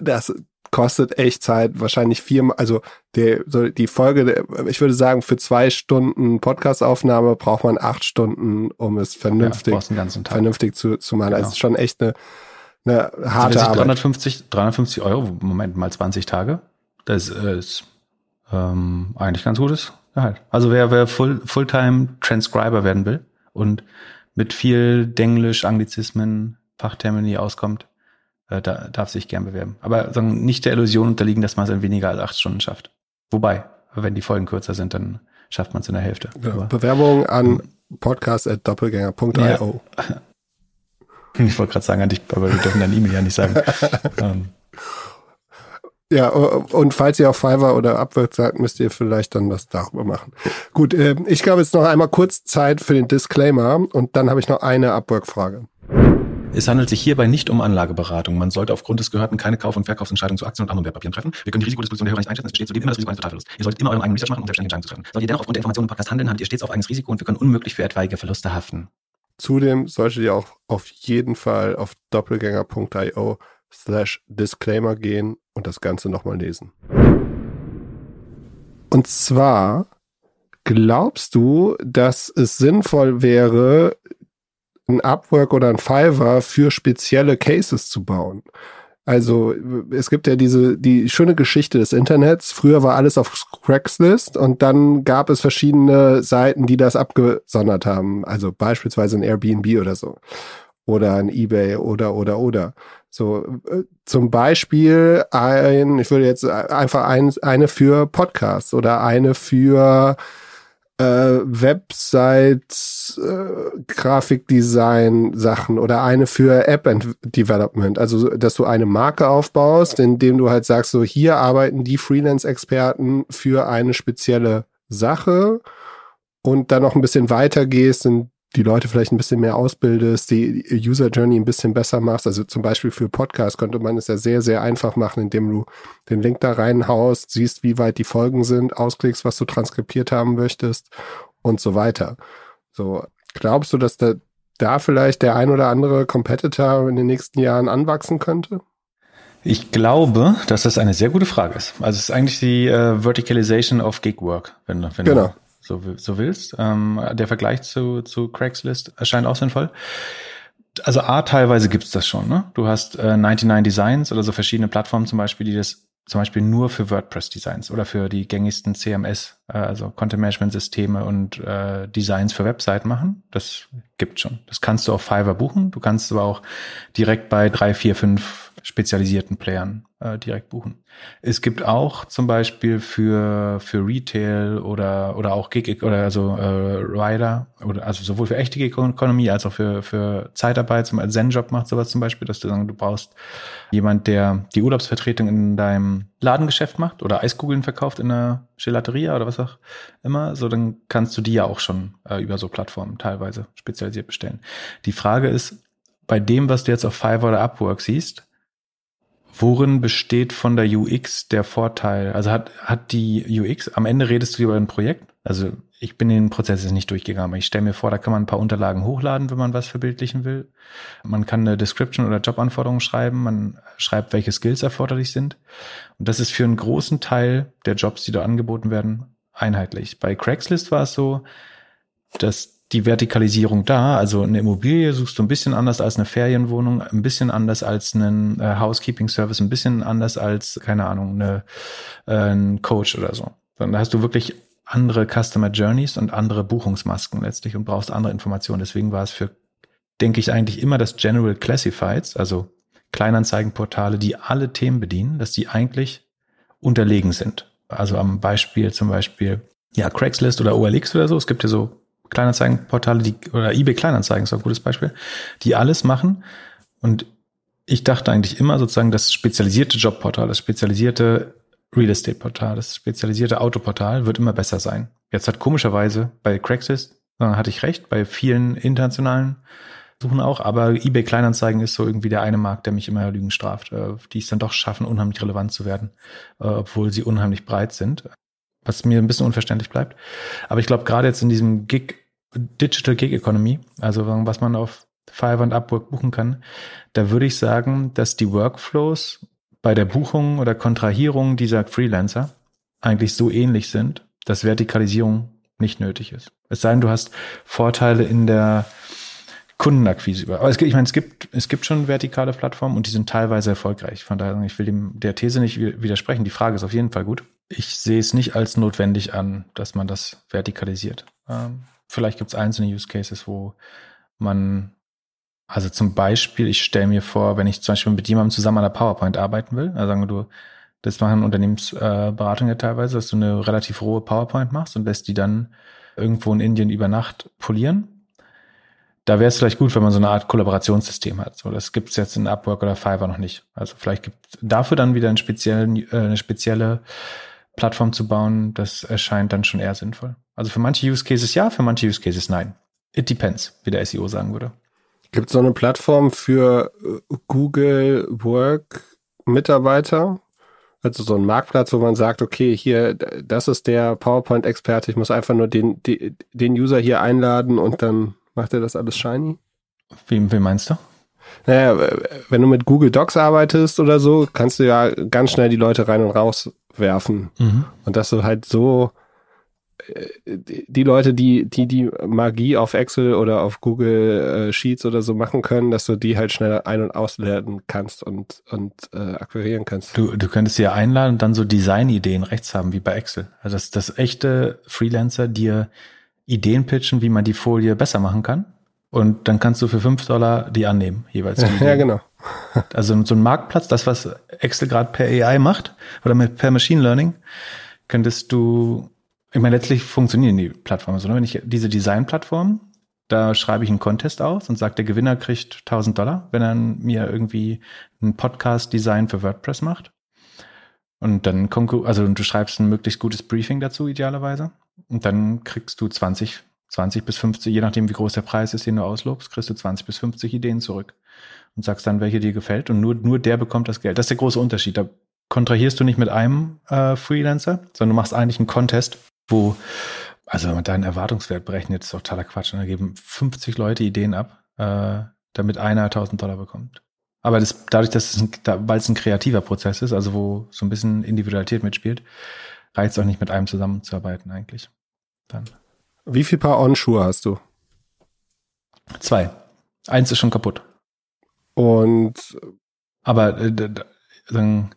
Das kostet echt Zeit, wahrscheinlich viermal, also der, so die Folge, ich würde sagen, für zwei Stunden Podcastaufnahme braucht man acht Stunden, um es vernünftig, ja, vernünftig zu, zu machen. Also genau. Also es ist schon echt eine, eine harte also, Arbeit. 350, 350 Euro, Moment mal 20 Tage. Das ist ähm, eigentlich ganz gutes Gehalt. Also wer, wer Full, Fulltime Transcriber werden will und mit viel Denglisch, Anglizismen, Fachtermini auskommt, äh, da darf sich gern bewerben. Aber sagen, nicht der Illusion unterliegen, dass man es in weniger als acht Stunden schafft. Wobei, wenn die Folgen kürzer sind, dann schafft man es in der Hälfte. Ja, Bewerbung an podcast.doppelgänger.io. Ja. Ich wollte gerade sagen an dich, aber wir dürfen deine E-Mail ja nicht sagen. ähm. Ja, und falls ihr auf Fiverr oder Upwork sagt, müsst ihr vielleicht dann das darüber machen. Gut, äh, ich glaube jetzt noch einmal kurz Zeit für den Disclaimer und dann habe ich noch eine Upwork-Frage. Es handelt sich hierbei nicht um Anlageberatung. Man sollte aufgrund des Gehörten keine Kauf- und Verkaufsentscheidungen zu Aktien und anderen Wertpapieren treffen. Wir können die Risikodisposition der Hörer nicht einschätzen. Es besteht zudem immer das Risiko eines Totalverlusts. Ihr solltet immer euren eigenen Research machen, um selbstständige Entscheidungen zu treffen. Solltet ihr dennoch aufgrund der Informationen im Podcast handeln, habt ihr stets auf eigenes Risiko und wir können unmöglich für etwaige Verluste haften. Zudem solltet ihr auch auf jeden Fall auf doppelgänger.io slash Disclaimer gehen und das Ganze nochmal lesen. Und zwar glaubst du, dass es sinnvoll wäre, ein Upwork oder ein Fiverr für spezielle Cases zu bauen. Also es gibt ja diese die schöne Geschichte des Internets. Früher war alles auf Craigslist und dann gab es verschiedene Seiten, die das abgesondert haben. Also beispielsweise ein Airbnb oder so oder ein eBay oder oder oder. So äh, zum Beispiel ein, ich würde jetzt einfach ein, eine für Podcasts oder eine für äh, Website, äh, Grafikdesign Sachen oder eine für App Development. Also, dass du eine Marke aufbaust, indem du halt sagst, so hier arbeiten die Freelance-Experten für eine spezielle Sache und dann noch ein bisschen weiter gehst in die Leute vielleicht ein bisschen mehr ausbildest, die User Journey ein bisschen besser machst. Also zum Beispiel für Podcast könnte man es ja sehr, sehr einfach machen, indem du den Link da reinhaust, siehst, wie weit die Folgen sind, ausklickst, was du transkribiert haben möchtest und so weiter. So, glaubst du, dass da, da vielleicht der ein oder andere Competitor in den nächsten Jahren anwachsen könnte? Ich glaube, dass das eine sehr gute Frage ist. Also es ist eigentlich die äh, Verticalization of Gigwork, wenn, wenn genau. So, so willst. Ähm, der Vergleich zu, zu Craigslist erscheint auch sinnvoll. Also A, teilweise gibt's das schon. Ne? Du hast äh, 99 Designs oder so verschiedene Plattformen zum Beispiel, die das zum Beispiel nur für WordPress-Designs oder für die gängigsten CMS, äh, also Content-Management-Systeme und äh, Designs für Webseiten machen. Das gibt schon. Das kannst du auf Fiverr buchen. Du kannst aber auch direkt bei drei, vier, fünf spezialisierten Playern äh, direkt buchen. Es gibt auch zum Beispiel für für Retail oder oder auch Gig oder also äh, Rider oder also sowohl für echte Gig-Ökonomie als auch für für Zeitarbeit, zum Beispiel Zen-Job macht sowas zum Beispiel, dass du sagen, du brauchst jemand, der die Urlaubsvertretung in deinem Ladengeschäft macht oder Eiskugeln verkauft in einer Gelateria oder was auch immer, so dann kannst du die ja auch schon äh, über so Plattformen teilweise spezialisiert bestellen. Die Frage ist, bei dem, was du jetzt auf Fiverr oder Upwork siehst, Worin besteht von der UX der Vorteil? Also hat, hat die UX, am Ende redest du über ein Projekt? Also ich bin den Prozess jetzt nicht durchgegangen. Ich stelle mir vor, da kann man ein paar Unterlagen hochladen, wenn man was verbildlichen will. Man kann eine Description oder Jobanforderungen schreiben. Man schreibt, welche Skills erforderlich sind. Und das ist für einen großen Teil der Jobs, die da angeboten werden, einheitlich. Bei Craigslist war es so, dass die Vertikalisierung da. Also eine Immobilie suchst du ein bisschen anders als eine Ferienwohnung, ein bisschen anders als einen äh, Housekeeping-Service, ein bisschen anders als, keine Ahnung, eine, äh, ein Coach oder so. Dann hast du wirklich andere Customer Journeys und andere Buchungsmasken letztlich und brauchst andere Informationen. Deswegen war es für, denke ich, eigentlich immer das General Classifieds, also Kleinanzeigenportale, die alle Themen bedienen, dass die eigentlich unterlegen sind. Also am Beispiel zum Beispiel, ja, Craigslist oder OLX oder so. Es gibt ja so Kleinanzeigenportale, die, oder eBay Kleinanzeigen ist ein gutes Beispiel, die alles machen. Und ich dachte eigentlich immer sozusagen, das spezialisierte Jobportal, das spezialisierte Real Estate Portal, das spezialisierte Autoportal wird immer besser sein. Jetzt hat komischerweise bei Craigslist, äh, hatte ich recht, bei vielen internationalen suchen auch, aber eBay Kleinanzeigen ist so irgendwie der eine Markt, der mich immer Lügen straft, äh, die es dann doch schaffen, unheimlich relevant zu werden, äh, obwohl sie unheimlich breit sind, was mir ein bisschen unverständlich bleibt. Aber ich glaube, gerade jetzt in diesem Gig, Digital Gig Economy, also was man auf Fiverr und Upwork buchen kann, da würde ich sagen, dass die Workflows bei der Buchung oder Kontrahierung dieser Freelancer eigentlich so ähnlich sind, dass Vertikalisierung nicht nötig ist. Es sei denn, du hast Vorteile in der Kundenakquise über. Aber es, ich meine, es gibt, es gibt schon vertikale Plattformen und die sind teilweise erfolgreich. Von daher, ich will dem, der These nicht widersprechen. Die Frage ist auf jeden Fall gut. Ich sehe es nicht als notwendig an, dass man das vertikalisiert. Ähm, vielleicht gibt es einzelne Use Cases, wo man, also zum Beispiel, ich stelle mir vor, wenn ich zum Beispiel mit jemandem zusammen an der PowerPoint arbeiten will, also sagen wir, du, das machen Unternehmensberatungen ja teilweise, dass du eine relativ rohe PowerPoint machst und lässt die dann irgendwo in Indien über Nacht polieren da wäre es vielleicht gut, wenn man so eine Art Kollaborationssystem hat. So, das gibt's jetzt in Upwork oder Fiverr noch nicht. Also vielleicht gibt dafür dann wieder einen speziellen, äh, eine spezielle Plattform zu bauen. Das erscheint dann schon eher sinnvoll. Also für manche Use Cases ja, für manche Use Cases nein. It depends, wie der SEO sagen würde. Gibt es so eine Plattform für äh, Google Work Mitarbeiter? Also so ein Marktplatz, wo man sagt, okay, hier, das ist der PowerPoint-Experte, ich muss einfach nur den, den, den User hier einladen und dann Macht er das alles shiny? Wie, wie meinst du? Naja, wenn du mit Google Docs arbeitest oder so, kannst du ja ganz schnell die Leute rein und raus werfen. Mhm. Und dass du halt so äh, die Leute, die, die die Magie auf Excel oder auf Google äh, Sheets oder so machen können, dass du die halt schnell ein- und auslernen kannst und, und äh, akquirieren kannst. Du, du könntest sie ja einladen und dann so Designideen rechts haben, wie bei Excel. Also dass, dass echte Freelancer dir Ideen pitchen, wie man die Folie besser machen kann. Und dann kannst du für fünf Dollar die annehmen, jeweils. Die ja, genau. Also so ein Marktplatz, das, was Excel gerade per AI macht oder mit, per Machine Learning, könntest du, ich meine, letztlich funktionieren die Plattformen so. Ne? Wenn ich diese Design-Plattform, da schreibe ich einen Contest aus und sage, der Gewinner kriegt 1000 Dollar, wenn er mir irgendwie ein Podcast-Design für WordPress macht. Und dann, also du schreibst ein möglichst gutes Briefing dazu, idealerweise. Und dann kriegst du 20, 20 bis 50, je nachdem wie groß der Preis ist, den du auslobst, kriegst du 20 bis 50 Ideen zurück und sagst dann, welche dir gefällt und nur, nur der bekommt das Geld. Das ist der große Unterschied. Da kontrahierst du nicht mit einem äh, Freelancer, sondern du machst eigentlich einen Contest, wo, also wenn man deinen Erwartungswert berechnet, ist doch totaler Quatsch. Und da geben 50 Leute Ideen ab, äh, damit einer 1000 Dollar bekommt. Aber das, dadurch, dass es ein, da, weil es ein kreativer Prozess ist, also wo so ein bisschen Individualität mitspielt, reizt auch nicht mit einem zusammenzuarbeiten eigentlich. Dann. Wie viel Paar On-Schuhe hast du? Zwei. Eins ist schon kaputt. Und aber äh, dann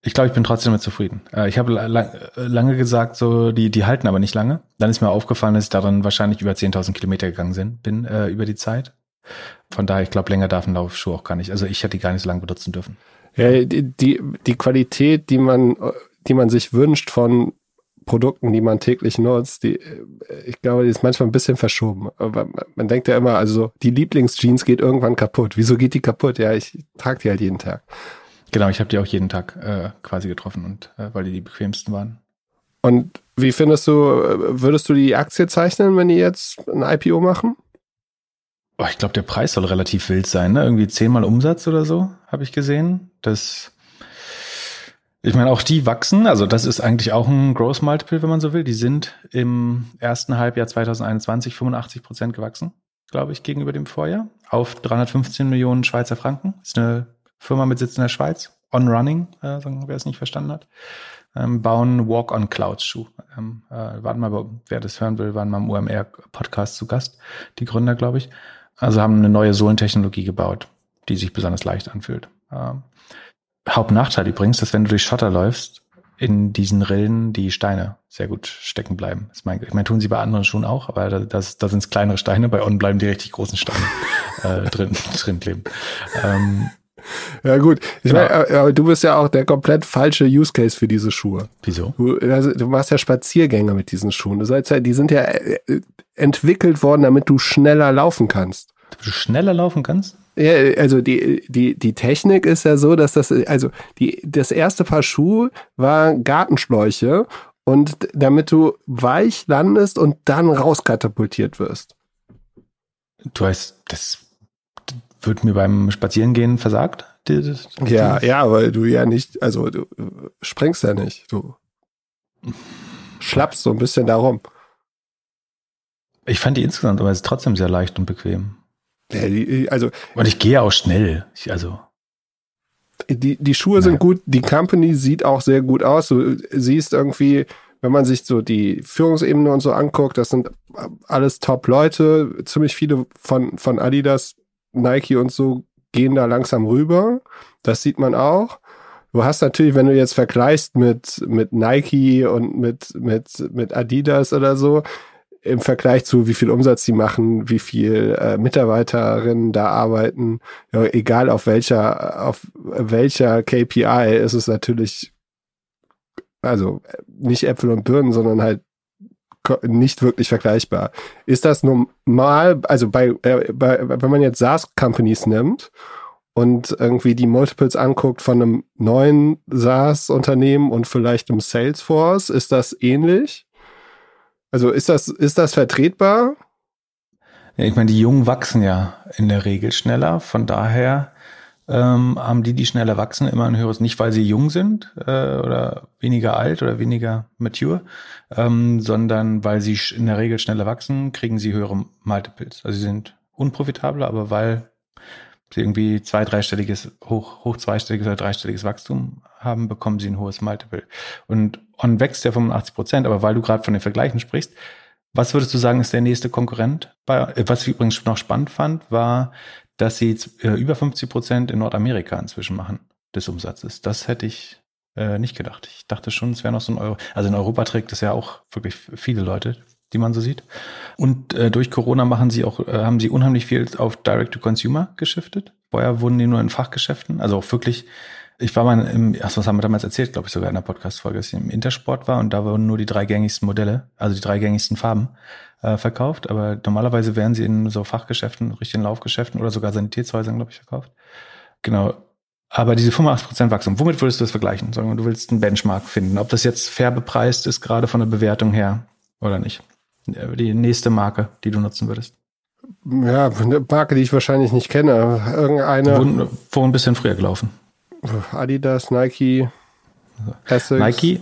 ich glaube, ich bin trotzdem damit zufrieden. Äh, ich habe lang, lange gesagt, so die die halten aber nicht lange. Dann ist mir aufgefallen, dass ich darin wahrscheinlich über 10.000 Kilometer gegangen sind, bin äh, über die Zeit. Von daher, ich glaube, länger darf ein Laufschuh auch gar nicht. Also ich hätte die gar nicht so lange benutzen dürfen. Ja, die, die, die Qualität, die man die man sich wünscht von Produkten, die man täglich nutzt, die, ich glaube, die ist manchmal ein bisschen verschoben. Aber man denkt ja immer, also die Lieblingsjeans geht irgendwann kaputt. Wieso geht die kaputt? Ja, ich trage die halt jeden Tag. Genau, ich habe die auch jeden Tag äh, quasi getroffen und äh, weil die die bequemsten waren. Und wie findest du, würdest du die Aktie zeichnen, wenn die jetzt ein IPO machen? Oh, ich glaube, der Preis soll relativ wild sein, ne? Irgendwie zehnmal Umsatz oder so, habe ich gesehen. Das ich meine, auch die wachsen. Also das ist eigentlich auch ein Growth Multiple, wenn man so will. Die sind im ersten Halbjahr 2021 85 Prozent gewachsen, glaube ich, gegenüber dem Vorjahr auf 315 Millionen Schweizer Franken. Ist eine Firma mit Sitz in der Schweiz. On Running, äh, wer es nicht verstanden hat. Ähm, bauen Walk-on-Clouds-Schuh. Ähm, äh, warten mal, wer das hören will, waren mal im UMR-Podcast zu Gast, die Gründer, glaube ich. Also haben eine neue Sohlentechnologie gebaut, die sich besonders leicht anfühlt. Ähm, Hauptnachteil übrigens, dass wenn du durch Schotter läufst, in diesen Rillen die Steine sehr gut stecken bleiben. Ich meine, ich mein, tun sie bei anderen Schuhen auch, aber da, das, da sind es kleinere Steine, bei On bleiben die richtig großen Steine äh, drin, drin kleben. Ähm, ja gut, ich genau. meine, aber du bist ja auch der komplett falsche Use Case für diese Schuhe. Wieso? Du, also, du machst ja Spaziergänge mit diesen Schuhen. Du sollst ja, die sind ja äh, entwickelt worden, damit du schneller laufen kannst. Damit du schneller laufen kannst? Ja, also die, die, die Technik ist ja so, dass das, also die, das erste Paar Schuhe war Gartenschläuche und damit du weich landest und dann rauskatapultiert wirst. Du weißt, das wird mir beim Spazierengehen versagt. Das, das, ja, ja, weil du ja nicht, also du sprengst ja nicht. Du schlappst so ein bisschen darum. Ich fand die insgesamt aber trotzdem sehr leicht und bequem. Also, und ich gehe auch schnell. Ich, also. Die, die Schuhe naja. sind gut, die Company sieht auch sehr gut aus. Du siehst irgendwie, wenn man sich so die Führungsebene und so anguckt, das sind alles Top-Leute. Ziemlich viele von, von Adidas, Nike und so gehen da langsam rüber. Das sieht man auch. Du hast natürlich, wenn du jetzt vergleichst mit, mit Nike und mit, mit, mit Adidas oder so, im Vergleich zu wie viel Umsatz sie machen, wie viel äh, Mitarbeiterinnen da arbeiten, ja, egal auf welcher, auf welcher KPI ist es natürlich, also nicht Äpfel und Birnen, sondern halt nicht wirklich vergleichbar. Ist das normal, also bei, äh, bei wenn man jetzt SaaS-Companies nimmt und irgendwie die Multiples anguckt von einem neuen SaaS-Unternehmen und vielleicht einem Salesforce, ist das ähnlich? Also ist das, ist das vertretbar? Ja, ich meine, die Jungen wachsen ja in der Regel schneller. Von daher ähm, haben die, die schneller wachsen, immer ein höheres, nicht weil sie jung sind äh, oder weniger alt oder weniger mature, ähm, sondern weil sie in der Regel schneller wachsen, kriegen sie höhere Multiples. Also sie sind unprofitabler, aber weil irgendwie zwei, dreistelliges, hoch, hoch zweistelliges oder dreistelliges Wachstum haben, bekommen sie ein hohes Multiple. Und On wächst ja 85 Prozent, aber weil du gerade von den Vergleichen sprichst, was würdest du sagen, ist der nächste Konkurrent? Bei, was ich übrigens noch spannend fand, war, dass sie äh, über 50 Prozent in Nordamerika inzwischen machen des Umsatzes. Das hätte ich äh, nicht gedacht. Ich dachte schon, es wäre noch so ein Euro. Also in Europa trägt es ja auch wirklich viele Leute, die man so sieht. Und äh, durch Corona machen sie auch, äh, haben sie unheimlich viel auf Direct-to-Consumer geschiftet. Vorher wurden die nur in Fachgeschäften, also auch wirklich ich war mal im, ach, was haben wir damals erzählt, glaube ich, sogar in der Podcast-Folge, dass ich im Intersport war und da wurden nur die drei gängigsten Modelle, also die drei gängigsten Farben äh, verkauft. Aber normalerweise werden sie in so Fachgeschäften, richtigen Laufgeschäften oder sogar Sanitätshäusern, glaube ich, verkauft. Genau. Aber diese 85% Wachstum, womit würdest du das vergleichen? Sagen wir, du willst einen Benchmark finden. Ob das jetzt fair bepreist ist, gerade von der Bewertung her oder nicht. Die nächste Marke, die du nutzen würdest. Ja, eine Marke, die ich wahrscheinlich nicht kenne. Irgendeine. Wurden vor ein bisschen früher gelaufen. Adidas, Nike, Essex. Nike,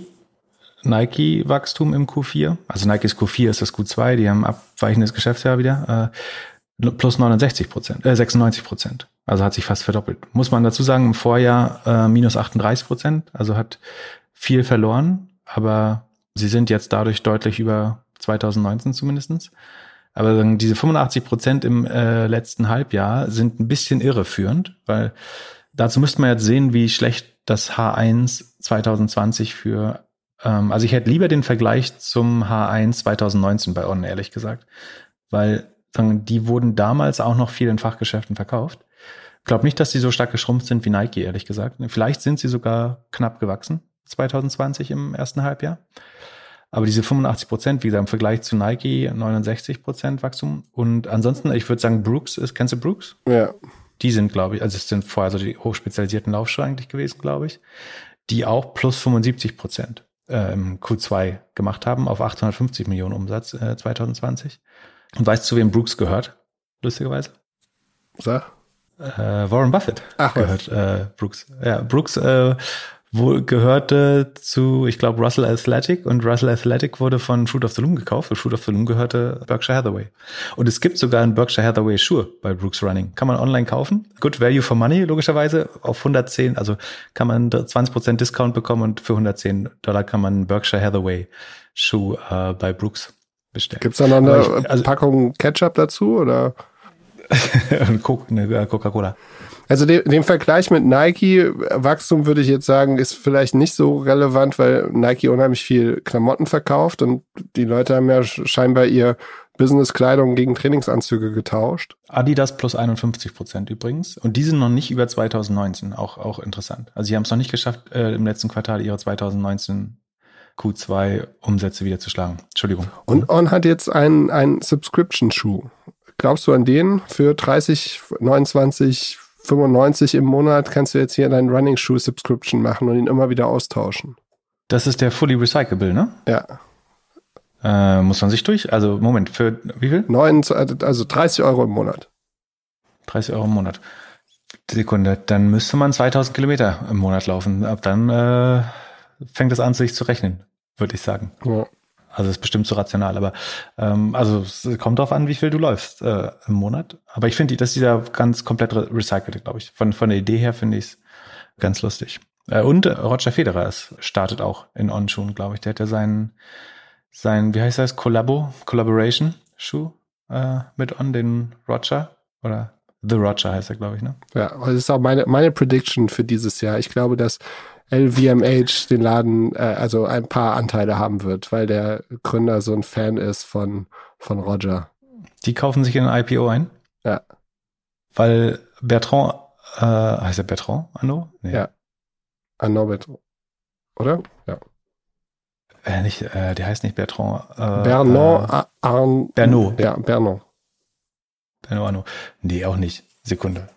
Nike Wachstum im Q4. Also Nikes Q4 ist das Q2, die haben abweichendes Geschäftsjahr wieder. Äh, plus 69 Prozent, äh, 96 Prozent. Also hat sich fast verdoppelt. Muss man dazu sagen, im Vorjahr äh, minus 38 Prozent, also hat viel verloren, aber sie sind jetzt dadurch deutlich über 2019 zumindestens. Aber diese 85 Prozent im äh, letzten Halbjahr sind ein bisschen irreführend, weil Dazu müsste man jetzt sehen, wie schlecht das H1 2020 für, ähm, also ich hätte lieber den Vergleich zum H1 2019 bei On, ehrlich gesagt, weil sagen, die wurden damals auch noch viel in Fachgeschäften verkauft. Ich glaube nicht, dass sie so stark geschrumpft sind wie Nike, ehrlich gesagt. Vielleicht sind sie sogar knapp gewachsen 2020 im ersten Halbjahr. Aber diese 85 Prozent, wie gesagt, im Vergleich zu Nike 69 Prozent Wachstum. Und ansonsten, ich würde sagen, Brooks ist, kennst du Brooks? Ja. Die sind, glaube ich, also es sind vorher so die hochspezialisierten Laufschuhe eigentlich gewesen, glaube ich, die auch plus 75 Prozent äh, im Q2 gemacht haben auf 850 Millionen Umsatz äh, 2020. Und weißt du, zu wem Brooks gehört? Lustigerweise? Sag. Äh, Warren Buffett Ach, gehört äh, Brooks. Ja, Brooks äh, wohl gehörte zu, ich glaube, Russell Athletic und Russell Athletic wurde von Fruit of the Loom gekauft. Und Fruit of the Loom gehörte Berkshire Hathaway. Und es gibt sogar einen Berkshire Hathaway Schuhe bei Brooks Running. Kann man online kaufen. Good Value for Money, logischerweise. Auf 110, also kann man 20% Discount bekommen und für 110 Dollar kann man einen Berkshire Hathaway Schuh äh, bei Brooks bestellen. Gibt's da noch eine ich, also, Packung Ketchup dazu oder? eine Coca-Cola. Also den, den Vergleich mit Nike, Wachstum würde ich jetzt sagen, ist vielleicht nicht so relevant, weil Nike unheimlich viel Klamotten verkauft und die Leute haben ja scheinbar ihr Business-Kleidung gegen Trainingsanzüge getauscht. Adidas plus 51 Prozent übrigens. Und die sind noch nicht über 2019, auch, auch interessant. Also sie haben es noch nicht geschafft, äh, im letzten Quartal ihre 2019 Q2 Umsätze wieder zu schlagen. Entschuldigung. Und On hat jetzt einen, einen Subscription-Schuh. Glaubst du an den für 30, 29, 95 im Monat kannst du jetzt hier deinen Running Shoe Subscription machen und ihn immer wieder austauschen. Das ist der fully recyclable, ne? Ja. Äh, muss man sich durch? Also, Moment, für wie viel? 29, also 30 Euro im Monat. 30 Euro im Monat. Sekunde, dann müsste man 2000 Kilometer im Monat laufen. Ab dann äh, fängt es an, sich zu rechnen, würde ich sagen. Ja. Also ist bestimmt so rational, aber ähm, also es kommt drauf an, wie viel du läufst äh, im Monat. Aber ich finde, dass dieser ganz komplett re recycelte, glaube ich. Von, von der Idee her finde ich es ganz lustig. Äh, und Roger Federer ist, startet auch in On-Schuhen, glaube ich. Der hat ja seinen, sein, wie heißt das, Collabo, Collaboration Schuh äh, mit On, den Roger oder The Roger heißt er, glaube ich, ne? Ja, das ist auch meine, meine Prediction für dieses Jahr. Ich glaube, dass LVMH den Laden, äh, also ein paar Anteile haben wird, weil der Gründer so ein Fan ist von, von Roger. Die kaufen sich in ein IPO ein? Ja. Weil Bertrand, äh, heißt er Bertrand Arnaud? Nee. Ja. Arnaud Bertrand. Oder? Ja. Äh, nicht, äh, der heißt nicht Bertrand. Äh, Bernard äh, Arn Bernot. Ja, Bernard. Bernard Arnaud. Nee, auch nicht. Sekunde.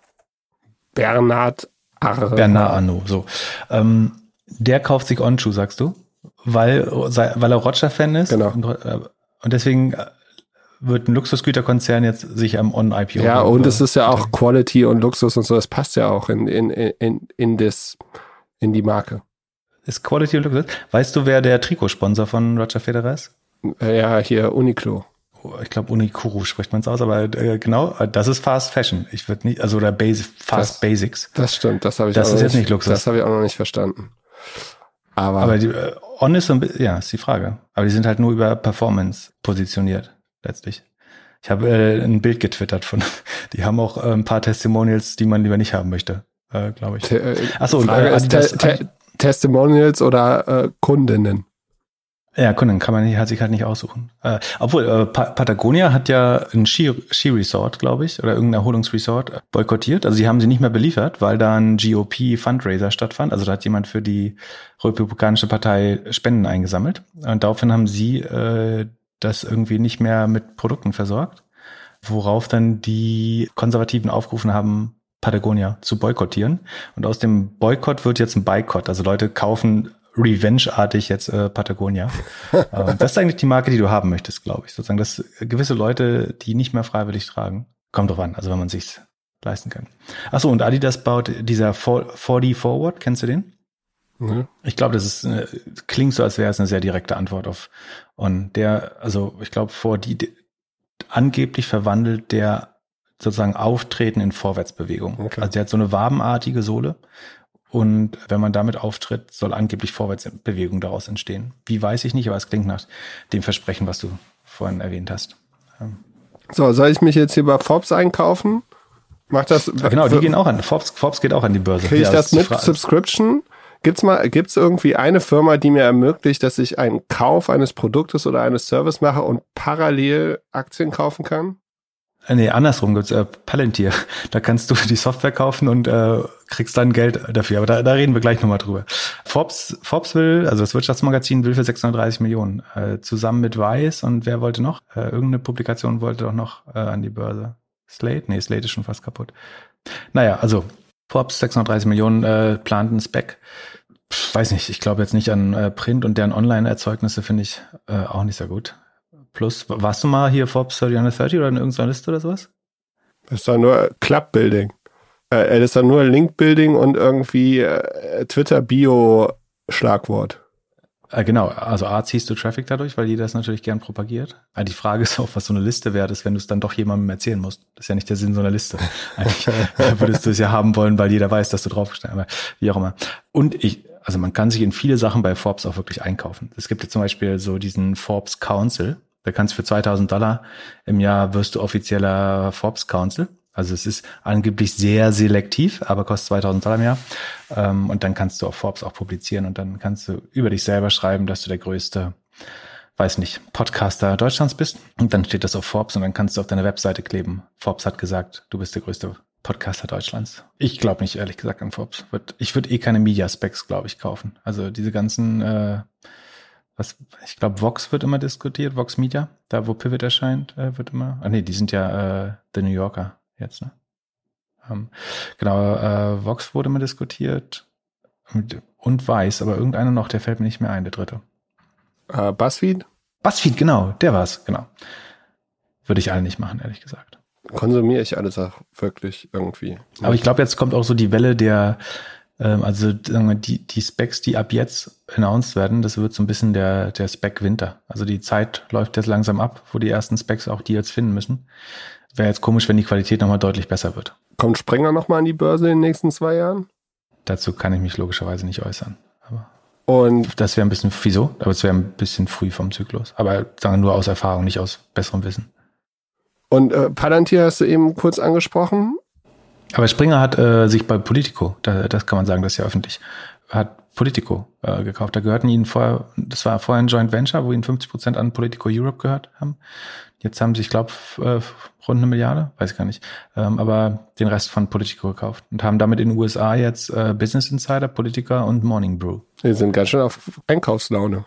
Bernard Arnaud. Bernard Arnaud, so. Ähm, der kauft sich Onschuh, sagst du? Weil, weil er Roger-Fan ist? Genau. Und, äh, und deswegen äh, wird ein Luxusgüterkonzern jetzt sich am On-IPO. Ja, und es ist ja auch Quality und Luxus und so, das passt ja auch in, in, in, in, das, in die Marke. Ist Quality und Luxus? Weißt du, wer der Trikotsponsor von Roger Federer ist? Ja, hier Uniqlo ich glaube Unikuru spricht man es aus, aber äh, genau, das ist Fast Fashion. Ich würde nicht, also oder Basic, Fast das, Basics. Das stimmt, das habe ich. Das ist jetzt nicht Luxus. Das habe ich auch noch nicht verstanden. Aber, aber die, äh, On ist so ein bisschen, ja, ist die Frage. Aber die sind halt nur über Performance positioniert letztlich. Ich habe äh, ein Bild getwittert von, die haben auch äh, ein paar Testimonials, die man lieber nicht haben möchte, äh, glaube ich. Äh, Achso, und äh, ist te te Testimonials oder äh, Kundinnen? Ja, Kunden kann man hat sich halt nicht aussuchen. Äh, obwohl, äh, pa Patagonia hat ja ein Ski-Resort, glaube ich, oder irgendein Erholungsresort boykottiert. Also sie haben sie nicht mehr beliefert, weil da ein GOP-Fundraiser stattfand. Also da hat jemand für die Republikanische Partei Spenden eingesammelt. Und daraufhin haben sie äh, das irgendwie nicht mehr mit Produkten versorgt. Worauf dann die Konservativen aufgerufen haben, Patagonia zu boykottieren. Und aus dem Boykott wird jetzt ein Boykott. Also Leute kaufen Revenge-artig jetzt äh, Patagonia. ähm, das ist eigentlich die Marke, die du haben möchtest, glaube ich. Sozusagen, dass gewisse Leute, die nicht mehr freiwillig tragen, kommt drauf an, also wenn man sich's leisten kann. Achso, und Adidas baut dieser 4D Forward, kennst du den? Mhm. Ich glaube, das ist äh, klingt so, als wäre es eine sehr direkte Antwort auf und der, also ich glaube, vor die angeblich verwandelt der sozusagen Auftreten in Vorwärtsbewegung. Okay. Also der hat so eine wabenartige Sohle und wenn man damit auftritt, soll angeblich Vorwärtsbewegung daraus entstehen. Wie weiß ich nicht, aber es klingt nach dem Versprechen, was du vorhin erwähnt hast. So, soll ich mich jetzt hier bei Forbes einkaufen? Macht das? Ja, genau, die gehen auch an. Forbes, Forbes geht auch an die Börse. Kriege ich ja, das mit Subscription? Gibt's mal, gibt's irgendwie eine Firma, die mir ermöglicht, dass ich einen Kauf eines Produktes oder eines Service mache und parallel Aktien kaufen kann? Äh, nee, andersrum gibt's äh, Palantir. Da kannst du die Software kaufen und äh, kriegst dann Geld dafür. Aber da, da reden wir gleich nochmal drüber. Forbes, Forbes will, also das Wirtschaftsmagazin will für 630 Millionen. Äh, zusammen mit Vice und wer wollte noch? Äh, irgendeine Publikation wollte doch noch äh, an die Börse. Slate? Nee, Slate ist schon fast kaputt. Naja, also Forbes 630 Millionen äh, plant einen Spec. Pff, weiß nicht, ich glaube jetzt nicht an äh, Print und deren Online-Erzeugnisse finde ich äh, auch nicht sehr gut. Plus, warst du mal hier Forbes 30 under 30 oder in irgendeiner Liste oder sowas? Das ist doch nur Club-Building. Äh, das ist doch nur Link-Building und irgendwie äh, Twitter-Bio-Schlagwort. Äh, genau, also A, ziehst du Traffic dadurch, weil jeder das natürlich gern propagiert. Aber die Frage ist auch, was so eine Liste wert ist, wenn du es dann doch jemandem erzählen musst. Das ist ja nicht der Sinn so einer Liste. Eigentlich würdest du es ja haben wollen, weil jeder weiß, dass du draufgestellt hast. Aber wie auch immer. Und ich, also man kann sich in viele Sachen bei Forbes auch wirklich einkaufen. Es gibt ja zum Beispiel so diesen Forbes Council. Da kannst für 2000 Dollar im Jahr wirst du offizieller Forbes Council. Also es ist angeblich sehr selektiv, aber kostet 2000 Dollar im Jahr. Ähm, und dann kannst du auf Forbes auch publizieren und dann kannst du über dich selber schreiben, dass du der größte, weiß nicht, Podcaster Deutschlands bist. Und dann steht das auf Forbes und dann kannst du auf deine Webseite kleben. Forbes hat gesagt, du bist der größte Podcaster Deutschlands. Ich glaube nicht, ehrlich gesagt, an Forbes. Ich würde eh keine Media Specs, glaube ich, kaufen. Also diese ganzen äh, was, ich glaube, Vox wird immer diskutiert, Vox Media, da wo Pivot erscheint, äh, wird immer. Ah nee, die sind ja äh, The New Yorker jetzt, ne? Ähm, genau, äh, Vox wurde immer diskutiert und Weiß, aber irgendeiner noch, der fällt mir nicht mehr ein, der dritte. Uh, Buzzfeed? Buzzfeed, genau, der war's, genau. Würde ich alle nicht machen, ehrlich gesagt. Konsumiere ich alles auch wirklich irgendwie. Aber ich glaube, jetzt kommt auch so die Welle der, also sagen wir, die, die Specs, die ab jetzt announced werden, das wird so ein bisschen der, der Spec-Winter. Also die Zeit läuft jetzt langsam ab, wo die ersten Specs auch die jetzt finden müssen. Wäre jetzt komisch, wenn die Qualität nochmal deutlich besser wird. Kommt Springer nochmal an die Börse in den nächsten zwei Jahren? Dazu kann ich mich logischerweise nicht äußern. Aber Und das wäre ein bisschen, wieso? Aber es wäre ein bisschen früh vom Zyklus. Aber sagen wir nur aus Erfahrung, nicht aus besserem Wissen. Und äh, Palantir hast du eben kurz angesprochen. Aber Springer hat äh, sich bei Politico, da, das kann man sagen, das ist ja öffentlich, hat Politico äh, gekauft. Da gehörten ihnen vorher, das war vorher ein Joint Venture, wo ihnen 50 Prozent an Politico Europe gehört haben. Jetzt haben sie, ich glaube, äh, rund eine Milliarde, weiß ich gar nicht, ähm, aber den Rest von Politico gekauft und haben damit in den USA jetzt äh, Business Insider, Politiker und Morning Brew. Wir sind ganz schön auf Einkaufslaune.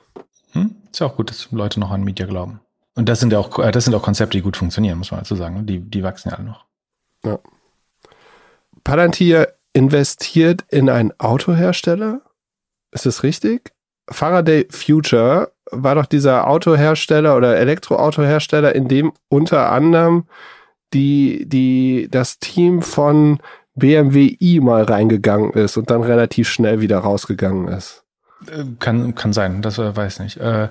Hm? Ist ja auch gut, dass Leute noch an Media glauben. Und das sind ja auch, äh, das sind auch Konzepte, die gut funktionieren, muss man dazu sagen. Die, die wachsen ja alle noch. Ja. Palantir investiert in einen Autohersteller. Ist das richtig? Faraday Future war doch dieser Autohersteller oder Elektroautohersteller, in dem unter anderem die, die, das Team von BMW i mal reingegangen ist und dann relativ schnell wieder rausgegangen ist. Äh, Kann, kann sein, das äh, weiß nicht. Äh,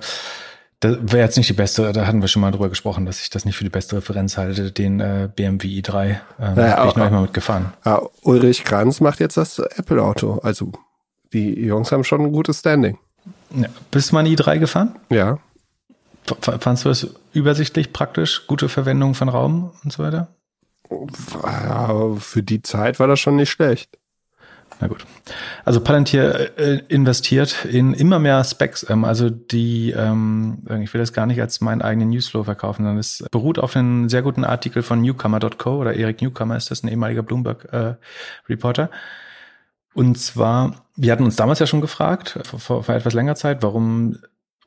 das wäre jetzt nicht die beste, da hatten wir schon mal drüber gesprochen, dass ich das nicht für die beste Referenz halte, den äh, BMW i3. Ähm, Naja, bin ich noch nicht mal mitgefahren. Ja, Ulrich Kranz macht jetzt das Apple-Auto. Also die Jungs haben schon ein gutes Standing. Ja. Bist du mal ein i3 gefahren? Ja. F fandst du es übersichtlich, praktisch, gute Verwendung von Raum und so weiter? Ja, Für die Zeit war das schon nicht schlecht. Na gut. Also Palantir äh, investiert in immer mehr Specs. Ähm, also die, ähm, ich will das gar nicht als meinen eigenen Newsflow verkaufen, sondern es beruht auf einem sehr guten Artikel von Newcomer.co oder Erik Newcomer ist das, ein ehemaliger Bloomberg-Reporter. Und zwar, wir hatten uns damals ja schon gefragt, vor, vor etwas längerer Zeit, warum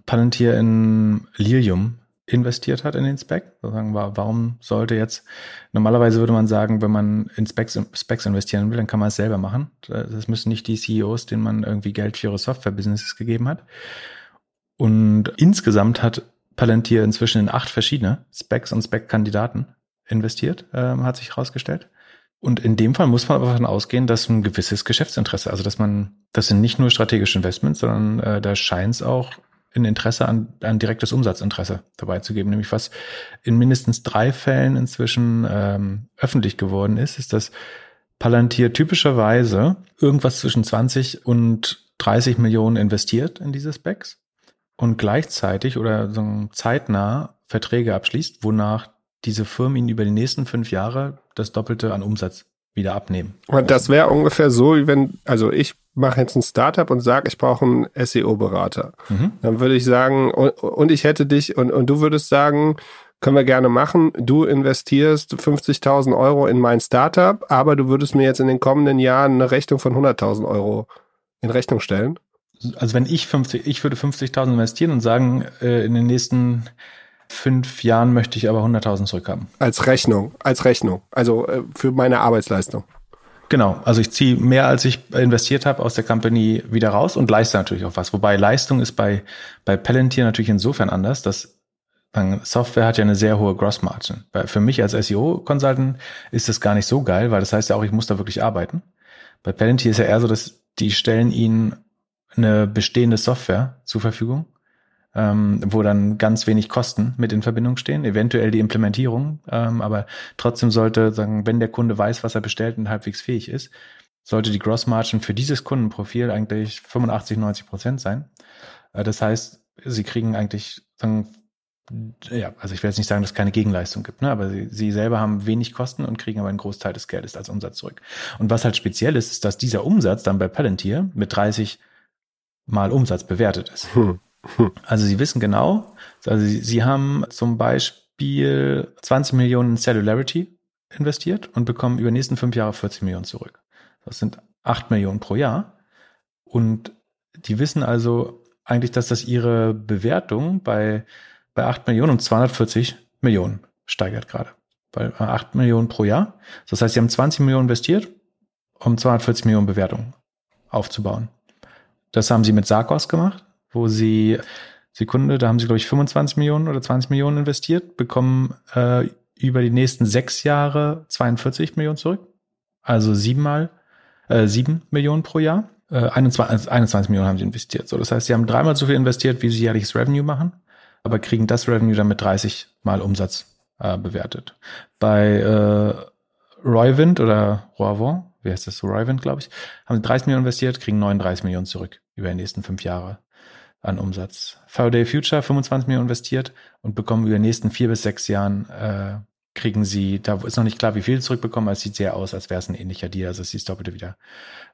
Palantir in Lilium investiert hat in den Spec. Sozusagen, wa- warum sollte jetzt, normalerweise würde man sagen, wenn man in Specs, Specs investieren will, dann kann man es selber machen. Das müssen nicht die CEOs, denen man irgendwie Geld für ihre Software-Businesses gegeben hat. Und insgesamt hat Palantir inzwischen in acht verschiedene Specs und Spec-Kandidaten investiert, ähm, hat sich herausgestellt. Und in dem Fall muss man aber davon ausgehen, dass ein gewisses Geschäftsinteresse, also dass man, das sind nicht nur strategische Investments, sondern äh, da scheint es auch ein Interesse an, an direktes Umsatzinteresse dabei zu geben. Nämlich was in mindestens drei Fällen inzwischen ähm, öffentlich geworden ist, ist, dass Palantir typischerweise irgendwas zwischen 20 und 30 Millionen investiert in diese Specs und gleichzeitig oder so zeitnah Verträge abschließt, wonach diese Firmen ihnen über die nächsten fünf Jahre das Doppelte an Umsatz wieder abnehmen. Und das wäre ungefähr so, wie wenn, also ich mache jetzt ein Startup und sage, ich brauche einen SEO-Berater. Mhm. Dann würde ich sagen, und, und ich hätte dich, und, und du würdest sagen, können wir gerne machen. Du investierst 50.000 Euro in mein Startup, aber du würdest mir jetzt in den kommenden Jahren eine Rechnung von 100.000 Euro in Rechnung stellen. Also wenn ich 50, ich würde 50.000 investieren und sagen, äh, in den nächsten fünf Jahren möchte ich aber 100.000 zurückhaben. Als Rechnung, als Rechnung. Also äh, für meine Arbeitsleistung. Genau, also ich ziehe mehr, als ich investiert habe, aus der Company wieder raus und leiste natürlich auch was. Wobei Leistung ist bei, bei Palantir natürlich insofern anders, dass dann Software hat ja eine sehr hohe Gross Margin. Bei, für mich als SEO-Consultant ist das gar nicht so geil, weil das heißt ja auch, ich muss da wirklich arbeiten. Bei Palantir ist ja eher so, dass die stellen ihnen eine bestehende Software zur Verfügung, ähm, wo dann ganz wenig Kosten mit in Verbindung stehen, eventuell die Implementierung, ähm, aber trotzdem sollte, sagen, wenn der Kunde weiß, was er bestellt und halbwegs fähig ist, sollte die Gross Margin für dieses Kundenprofil eigentlich 85, 90 Prozent sein. Äh, das heißt, sie kriegen eigentlich, sagen, ja, also ich will jetzt nicht sagen, dass es keine Gegenleistung gibt, ne? aber sie, sie selber haben wenig Kosten und kriegen aber einen Großteil des Geldes als Umsatz zurück. Und was halt speziell ist, ist, dass dieser Umsatz dann bei Palantir mit 30 mal Umsatz bewertet ist. Hm. Also sie wissen genau, also sie, sie haben zum Beispiel 20 Millionen in Cellularity investiert und bekommen über die nächsten fünf Jahre 40 Millionen zurück. Das sind 8 Millionen pro Jahr. Und die wissen also eigentlich, dass das ihre Bewertung bei, bei 8 Millionen um 240 Millionen steigert gerade. Bei 8 Millionen pro Jahr. Das heißt, sie haben 20 Millionen investiert, um 240 Millionen Bewertungen aufzubauen. Das haben sie mit Sarkos gemacht, wo sie Sekunde, da haben sie, glaube ich, 25 Millionen oder 20 Millionen investiert, bekommen äh, über die nächsten sechs Jahre 42 Millionen zurück. Also siebenmal, äh, sieben Millionen pro Jahr. Äh, 21, 21 Millionen haben sie investiert. So, das heißt, sie haben dreimal so viel investiert, wie sie jährliches Revenue machen, aber kriegen das Revenue dann mit 30 Mal Umsatz äh, bewertet. Bei äh, Roywind oder Roivant, wie heißt das so, Roywind, glaube ich, haben sie 30 Millionen investiert, kriegen 39 Millionen zurück über die nächsten fünf Jahre an Umsatz. Faraday Future 25 Millionen investiert und bekommen über die nächsten vier bis sechs Jahren äh, kriegen sie, da ist noch nicht klar, wie viel zurückbekommen, aber es sieht sehr aus, als wäre es ein ähnlicher Deal, also es ist doppelte wieder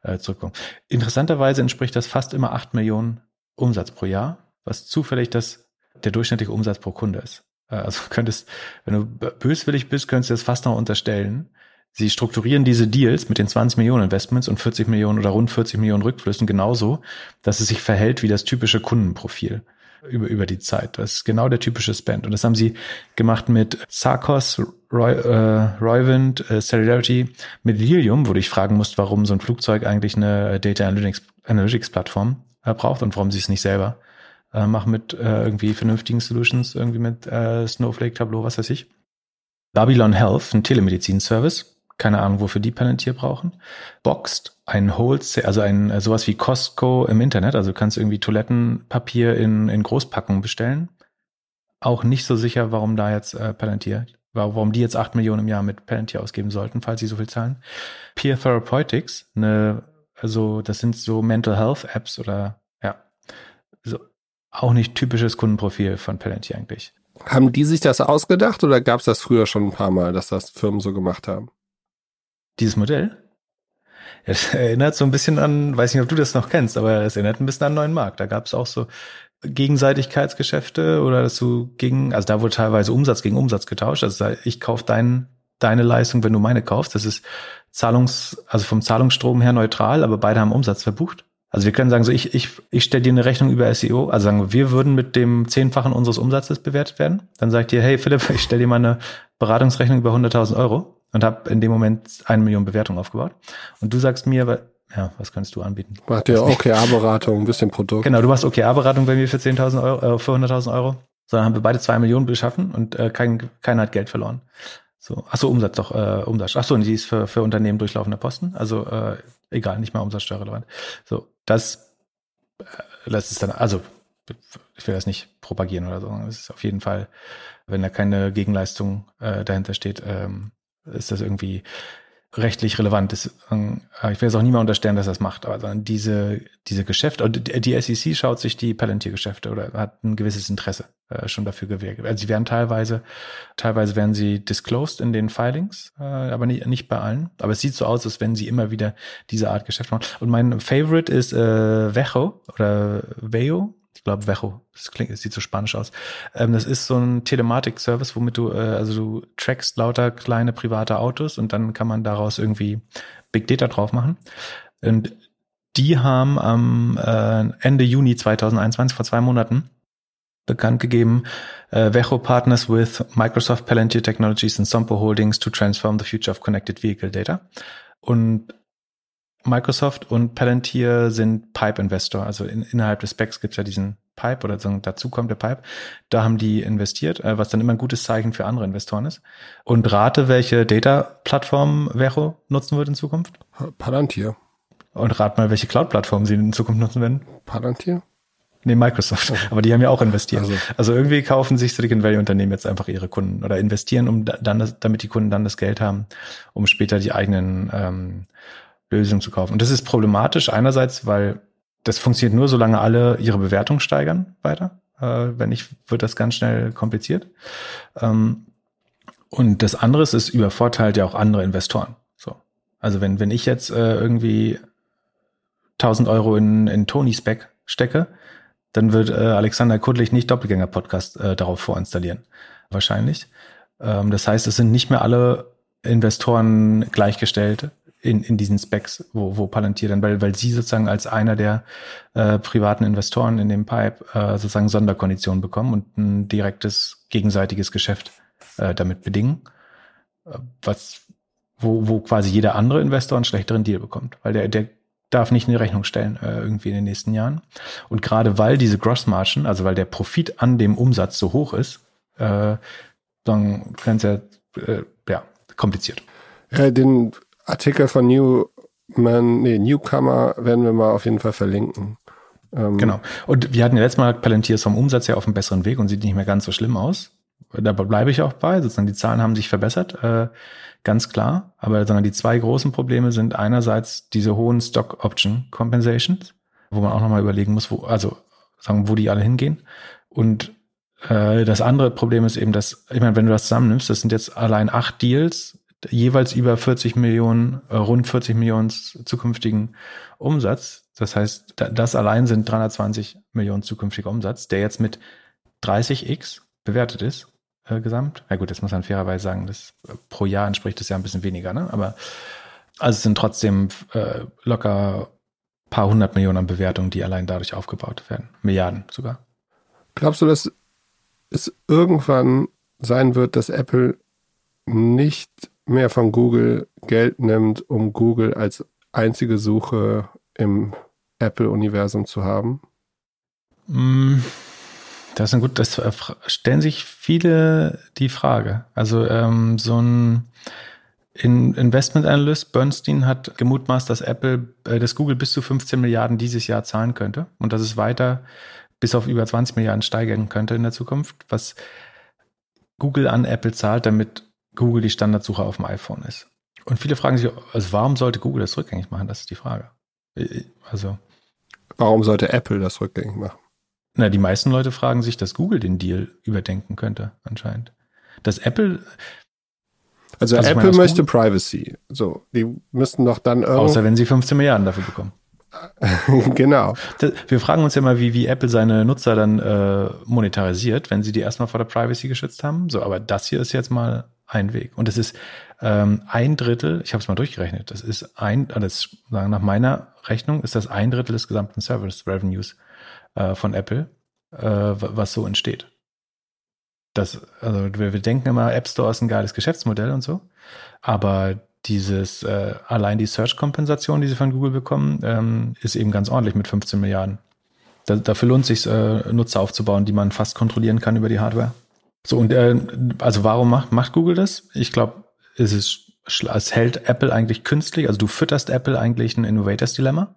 äh, zurückkommen. Interessanterweise entspricht das fast immer acht Millionen Umsatz pro Jahr, was zufällig das der durchschnittliche Umsatz pro Kunde ist. Äh, also könntest, wenn du böswillig bist, könntest du das fast noch unterstellen, Sie strukturieren diese Deals mit den 20 Millionen Investments und 40 Millionen oder rund 40 Millionen Rückflüssen genauso, dass es sich verhält wie das typische Kundenprofil über, über die Zeit. Das ist genau der typische Spend. Und das haben sie gemacht mit Sarkos, Roy, äh, Roywind, äh, Solidarity, mit Lilium, wo du dich fragen musst, warum so ein Flugzeug eigentlich eine Data Analytics, Analytics Plattform äh, braucht und warum sie es nicht selber äh, machen mit äh, irgendwie vernünftigen Solutions, irgendwie mit äh, Snowflake, Tableau, was weiß ich. Babylon Health, ein Telemedizin-Service, keine Ahnung, wofür die Palantir brauchen. Boxed, ein Wholesale, also ein äh, sowas wie Costco im Internet, also du kannst irgendwie Toilettenpapier in, in Großpackungen bestellen. Auch nicht so sicher, warum da jetzt äh, Palantir, warum die jetzt acht Millionen im Jahr mit Palantir ausgeben sollten, falls sie so viel zahlen. Peer Therapeutics, eine, also das sind so Mental Health Apps oder ja, so auch nicht typisches Kundenprofil von Palantir eigentlich. Haben die sich das ausgedacht oder gab es das früher schon ein paar Mal, dass das Firmen so gemacht haben? Dieses Modell? Es erinnert so ein bisschen an, weiß nicht, ob du das noch kennst, aber es erinnert ein bisschen an neuen Markt. Da gab es auch so Gegenseitigkeitsgeschäfte oder dass du gegen, also da wurde teilweise Umsatz gegen Umsatz getauscht. Also ich kaufe dein, deine Leistung, wenn du meine kaufst. Das ist Zahlungs, also vom Zahlungsstrom her neutral, aber beide haben Umsatz verbucht. Also wir können sagen, so ich, ich, ich stelle dir eine Rechnung über SEO, also sagen wir, wir würden mit dem Zehnfachen unseres Umsatzes bewertet werden. Dann sagt ihr, hey Philipp, ich stelle dir mal eine Beratungsrechnung über 100.000 Euro und habe in dem Moment eine Million Bewertungen aufgebaut. Und du sagst mir, ja, was kannst du anbieten? Macht ja OKR-Beratung, ein bisschen Produkt. Genau, du machst OKR-Beratung bei mir für 10.000 Euro, äh, für 100.000 Euro. So, dann haben wir beide zwei Millionen beschaffen und äh, kein, keiner hat Geld verloren. So, ach so, Umsatz doch, äh, Umsatz. Ach so, und die ist für, für Unternehmen durchlaufender Posten. Also äh, egal, nicht mal umsatzsteuerrelevant. So, das, äh, das ist dann, also ich will das nicht propagieren oder so. Es ist auf jeden Fall, wenn da keine Gegenleistung äh, dahinter steht, ähm, ist das irgendwie rechtlich relevant. Das, äh, ich will jetzt auch niemand unterstellen, dass das macht, aber diese, diese Geschäfte, die SEC schaut sich die Palantir-Geschäfte oder hat ein gewisses Interesse äh, schon dafür gewählt. Also sie werden teilweise, teilweise werden sie disclosed in den Filings, äh, aber nicht, nicht bei allen. Aber es sieht so aus, als wenn sie immer wieder diese Art Geschäft machen. Und mein Favorite ist äh, Vejo oder Vejo, ich glaube Vejo, das klingt, das sieht so spanisch aus. Ähm, das ist so ein Telematik-Service, womit du, äh, also du trackst lauter kleine private Autos und dann kann man daraus irgendwie Big Data drauf machen. Und die haben am äh, Ende Juni 2021, vor zwei Monaten, bekannt gegeben, äh, Vejo partners with Microsoft Palantir Technologies and Sompo Holdings to transform the future of connected vehicle data. Und Microsoft und Palantir sind Pipe-Investor. Also in, innerhalb des Specs gibt es ja diesen Pipe oder so, dazu kommt der Pipe. Da haben die investiert, äh, was dann immer ein gutes Zeichen für andere Investoren ist. Und rate, welche Data-Plattform Vero nutzen wird in Zukunft? Palantir. Und rat mal, welche Cloud-Plattform sie in Zukunft nutzen werden? Palantir? Nee, Microsoft. Oh. Aber die haben ja auch investiert. Also. also, irgendwie kaufen sich Silicon Valley Unternehmen jetzt einfach ihre Kunden oder investieren, um dann das, damit die Kunden dann das Geld haben, um später die eigenen ähm, Lösung zu kaufen. Und das ist problematisch einerseits, weil das funktioniert nur, solange alle ihre Bewertung steigern weiter. Äh, wenn nicht, wird das ganz schnell kompliziert. Ähm, und das andere ist, es übervorteilt ja auch andere Investoren. So. Also wenn, wenn ich jetzt äh, irgendwie 1000 Euro in, in Tony Spec stecke, dann wird äh, Alexander Kudlich nicht Doppelgänger-Podcast äh, darauf vorinstallieren. Wahrscheinlich. Ähm, das heißt, es sind nicht mehr alle Investoren gleichgestellt in, in diesen Specs, wo, wo Palantir dann, weil, weil sie sozusagen als einer der äh, privaten Investoren in dem Pipe äh, sozusagen Sonderkonditionen bekommen und ein direktes gegenseitiges Geschäft äh, damit bedingen, äh, was wo, wo quasi jeder andere Investor einen schlechteren Deal bekommt, weil der, der darf nicht in die Rechnung stellen, äh, irgendwie in den nächsten Jahren. Und gerade weil diese Grossmargen, also weil der Profit an dem Umsatz so hoch ist, äh, dann es ja, äh, ja, kompliziert. Ja, den Artikel von Newman, nee, Newcomer werden wir mal auf jeden Fall verlinken. Ähm, genau. Und wir hatten ja letztes Mal Palantir ist vom Umsatz her auf einem besseren Weg und sieht nicht mehr ganz so schlimm aus. Da bleibe ich auch bei. Sozusagen die Zahlen haben sich verbessert, äh, ganz klar. Aber sondern die zwei großen Probleme sind einerseits diese hohen Stock Option Compensations, wo man auch nochmal überlegen muss, wo, also sagen, wo die alle hingehen. Und äh, das andere Problem ist eben, dass, ich meine, wenn du das zusammennimmst, das sind jetzt allein acht Deals, jeweils über 40 Millionen, äh, rund 40 Millionen zukünftigen Umsatz. Das heißt, das allein sind 320 Millionen zukünftiger Umsatz, der jetzt mit 30x bewertet ist äh, gesamt. Na gut, jetzt muss man fairerweise sagen, das äh, pro Jahr entspricht das ja ein bisschen weniger, ne? Aber also es sind trotzdem äh, locker paar hundert Millionen an Bewertungen, die allein dadurch aufgebaut werden. Milliarden sogar. Glaubst du, dass es irgendwann sein wird, dass Apple nicht mehr von Google Geld nimmt, um Google als einzige Suche im Apple-Universum zu haben? Mm, das ist ein gut, das stellen sich viele die Frage. Also ähm, so ein Investment Analyst Bernstein hat gemutmaßt, dass Apple, äh, dass Google bis zu 15 Milliarden dieses Jahr zahlen könnte und dass es weiter bis auf über 20 Milliarden steigern könnte in der Zukunft, was Google an Apple zahlt, damit Google die Standardsuche auf dem iPhone ist. Und viele fragen sich, also warum sollte Google das rückgängig machen? Das ist die Frage. Also. Warum sollte Apple das rückgängig machen? Na, die meisten Leute fragen sich, dass Google den Deal überdenken könnte, anscheinend. Dass Apple. Also, also Apple möchte Google, Privacy. So, die müssten doch dann irgendwie. Außer wenn sie 15 Milliarden dafür bekommen. genau. Wir fragen uns ja mal, wie, wie Apple seine Nutzer dann äh, monetarisiert, wenn sie die erstmal vor der Privacy geschützt haben. So, aber das hier ist jetzt mal ein Weg. Und es ist ähm, ein Drittel, ich habe es mal durchgerechnet, das ist ein, das sagen nach meiner Rechnung ist das ein Drittel des gesamten Service Revenues äh, von Apple, äh, was so entsteht. Das, also wir, wir denken immer, App Store ist ein geiles Geschäftsmodell und so, aber dieses äh, allein die Search-Kompensation, die sie von Google bekommen, ähm, ist eben ganz ordentlich mit 15 Milliarden. Da, dafür lohnt sich äh, Nutzer aufzubauen, die man fast kontrollieren kann über die Hardware. So und äh, also warum macht macht Google das? Ich glaube, es ist es hält Apple eigentlich künstlich, also du fütterst Apple eigentlich ein Innovators Dilemma.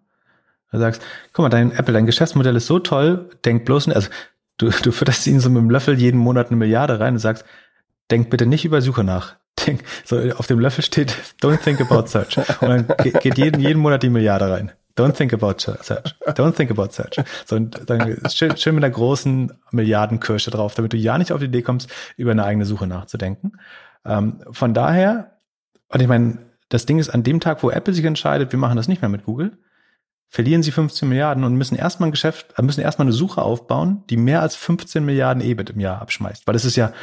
Du sagst, guck mal, dein Apple, dein Geschäftsmodell ist so toll, denk bloß nicht, also du, du fütterst ihnen so mit dem Löffel jeden Monat eine Milliarde rein und sagst, denk bitte nicht über Suche nach. Denk, so auf dem Löffel steht, don't think about search. Und dann geht jeden, jeden Monat die Milliarde rein. Don't think about search. Don't think about search. So, und dann schön, schön mit einer großen Milliardenkirsche drauf, damit du ja nicht auf die Idee kommst, über eine eigene Suche nachzudenken. Ähm, von daher, und ich meine, das Ding ist, an dem Tag, wo Apple sich entscheidet, wir machen das nicht mehr mit Google, verlieren sie 15 Milliarden und müssen erstmal ein Geschäft, äh, müssen erstmal eine Suche aufbauen, die mehr als 15 Milliarden EBIT im Jahr abschmeißt. Weil das ist ja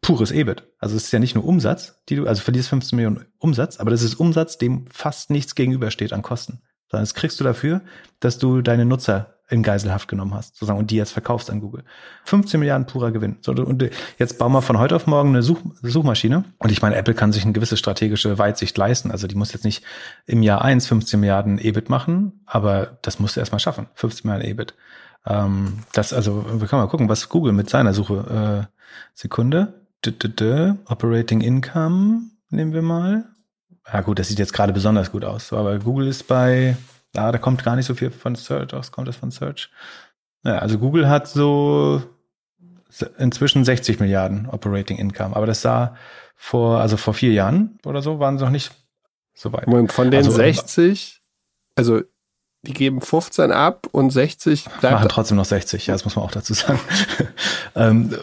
pures EBIT. Also es ist ja nicht nur Umsatz, die du, also verlierst 15 Millionen Umsatz, aber das ist Umsatz, dem fast nichts gegenübersteht an Kosten. Sondern das kriegst du dafür, dass du deine Nutzer in Geiselhaft genommen hast, sozusagen, und die jetzt verkaufst an Google. 15 Milliarden purer Gewinn. So, und jetzt bauen wir von heute auf morgen eine Such Suchmaschine. Und ich meine, Apple kann sich eine gewisse strategische Weitsicht leisten. Also die muss jetzt nicht im Jahr eins 15 Milliarden EBIT machen, aber das musst du erstmal schaffen. 15 Milliarden EBIT. Ähm, das, also, wir können mal gucken, was Google mit seiner Suche, äh, Sekunde. D -d -d Operating Income nehmen wir mal. Ja gut, das sieht jetzt gerade besonders gut aus. So, aber Google ist bei ja, da kommt gar nicht so viel von Search aus, kommt das von Search. Ja, also Google hat so inzwischen 60 Milliarden Operating Income, aber das sah vor, also vor vier Jahren oder so, waren sie noch nicht so weit. Und von den also, 60, also die geben 15 ab und 60 bleibt. Machen trotzdem noch 60, ja, das muss man auch dazu sagen. ähm,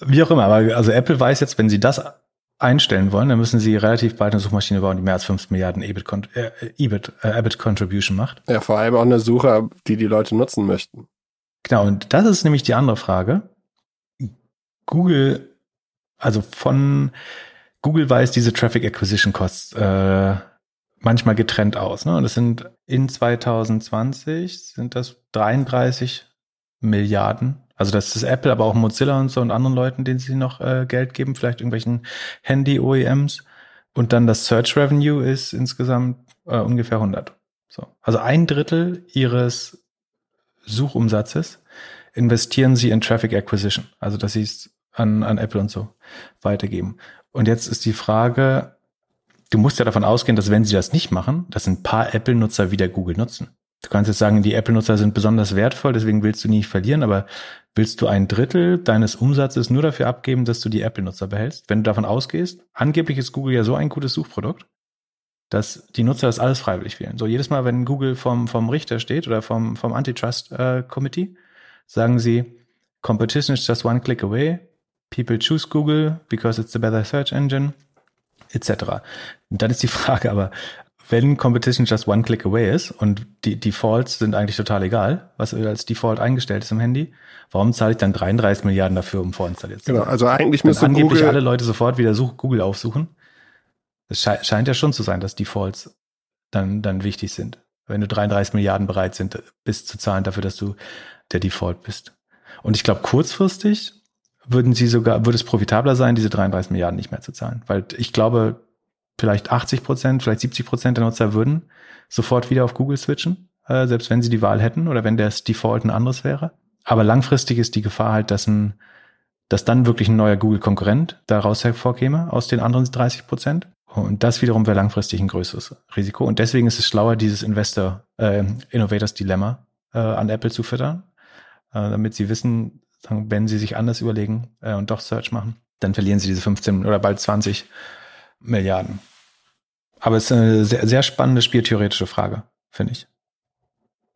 wie auch immer, aber also Apple weiß jetzt, wenn sie das einstellen wollen, dann müssen sie relativ bald eine Suchmaschine bauen, die mehr als 5 Milliarden EBIT, äh, EBIT, äh, EBIT Contribution macht. Ja, vor allem auch eine Suche, die die Leute nutzen möchten. Genau, und das ist nämlich die andere Frage. Google, also von Google weist diese Traffic Acquisition Costs äh, manchmal getrennt aus. Ne? Und das sind in 2020 sind das 33 Milliarden also das ist Apple, aber auch Mozilla und so und anderen Leuten, denen sie noch äh, Geld geben, vielleicht irgendwelchen Handy-OEMs. Und dann das Search Revenue ist insgesamt äh, ungefähr 100. So. Also ein Drittel ihres Suchumsatzes investieren sie in Traffic Acquisition. Also, dass sie es an, an Apple und so weitergeben. Und jetzt ist die Frage, du musst ja davon ausgehen, dass wenn sie das nicht machen, dass ein paar Apple-Nutzer wieder Google nutzen. Du kannst jetzt sagen, die Apple-Nutzer sind besonders wertvoll, deswegen willst du nie verlieren, aber willst du ein Drittel deines Umsatzes nur dafür abgeben, dass du die Apple-Nutzer behältst? Wenn du davon ausgehst, angeblich ist Google ja so ein gutes Suchprodukt, dass die Nutzer das alles freiwillig wählen. So jedes Mal, wenn Google vom, vom Richter steht oder vom, vom Antitrust äh, Committee, sagen sie, Competition is just one click away, people choose Google because it's the better search engine, etc. Und dann ist die Frage aber, wenn Competition just one click away ist und die Defaults sind eigentlich total egal, was als Default eingestellt ist im Handy, warum zahle ich dann 33 Milliarden dafür, um vorinstalliert zu Genau, also eigentlich müsste angeblich Google alle Leute sofort wieder Such Google aufsuchen. Es sche scheint ja schon zu sein, dass Defaults dann, dann wichtig sind. Wenn du 33 Milliarden bereit sind, bist zu zahlen dafür, dass du der Default bist. Und ich glaube, kurzfristig würden sie sogar, würde es profitabler sein, diese 33 Milliarden nicht mehr zu zahlen. Weil ich glaube, vielleicht 80 Prozent, vielleicht 70 Prozent der Nutzer würden sofort wieder auf Google switchen, äh, selbst wenn sie die Wahl hätten oder wenn das Default ein anderes wäre. Aber langfristig ist die Gefahr halt, dass ein, dass dann wirklich ein neuer Google-Konkurrent daraus hervorkäme aus den anderen 30 Prozent. Und das wiederum wäre langfristig ein größeres Risiko. Und deswegen ist es schlauer, dieses Investor, äh, Innovators Dilemma äh, an Apple zu füttern, äh, damit sie wissen, wenn sie sich anders überlegen äh, und doch Search machen, dann verlieren sie diese 15 oder bald 20 Milliarden. Aber es ist eine sehr, sehr spannende spieltheoretische Frage, finde ich.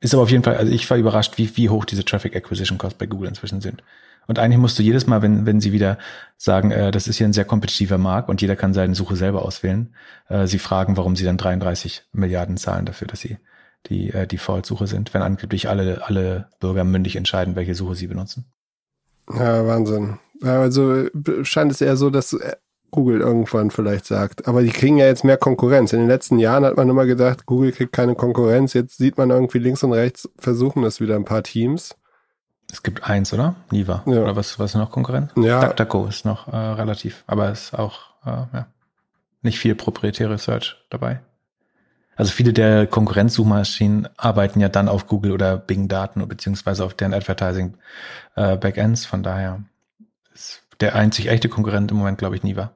Ist aber auf jeden Fall, also ich war überrascht, wie, wie hoch diese Traffic Acquisition Costs bei Google inzwischen sind. Und eigentlich musst du jedes Mal, wenn, wenn sie wieder sagen, äh, das ist hier ein sehr kompetitiver Markt und jeder kann seine Suche selber auswählen, äh, sie fragen, warum sie dann 33 Milliarden zahlen dafür, dass sie die äh, Default-Suche sind, wenn angeblich alle, alle Bürger mündig entscheiden, welche Suche sie benutzen. Ja, Wahnsinn. Also scheint es eher so, dass äh, Google irgendwann vielleicht sagt. Aber die kriegen ja jetzt mehr Konkurrenz. In den letzten Jahren hat man immer gedacht, Google kriegt keine Konkurrenz. Jetzt sieht man irgendwie links und rechts versuchen das wieder ein paar Teams. Es gibt eins, oder? Niva. Ja. Oder was, was ist noch Konkurrenz? Ja. DuckDuckGo ist noch äh, relativ, aber ist auch äh, ja, nicht viel proprietäre Search dabei. Also viele der Konkurrenzsuchmaschinen arbeiten ja dann auf Google oder Bing Daten beziehungsweise auf deren Advertising äh, Backends. Von daher ist der einzig echte Konkurrent im Moment, glaube ich, Niva.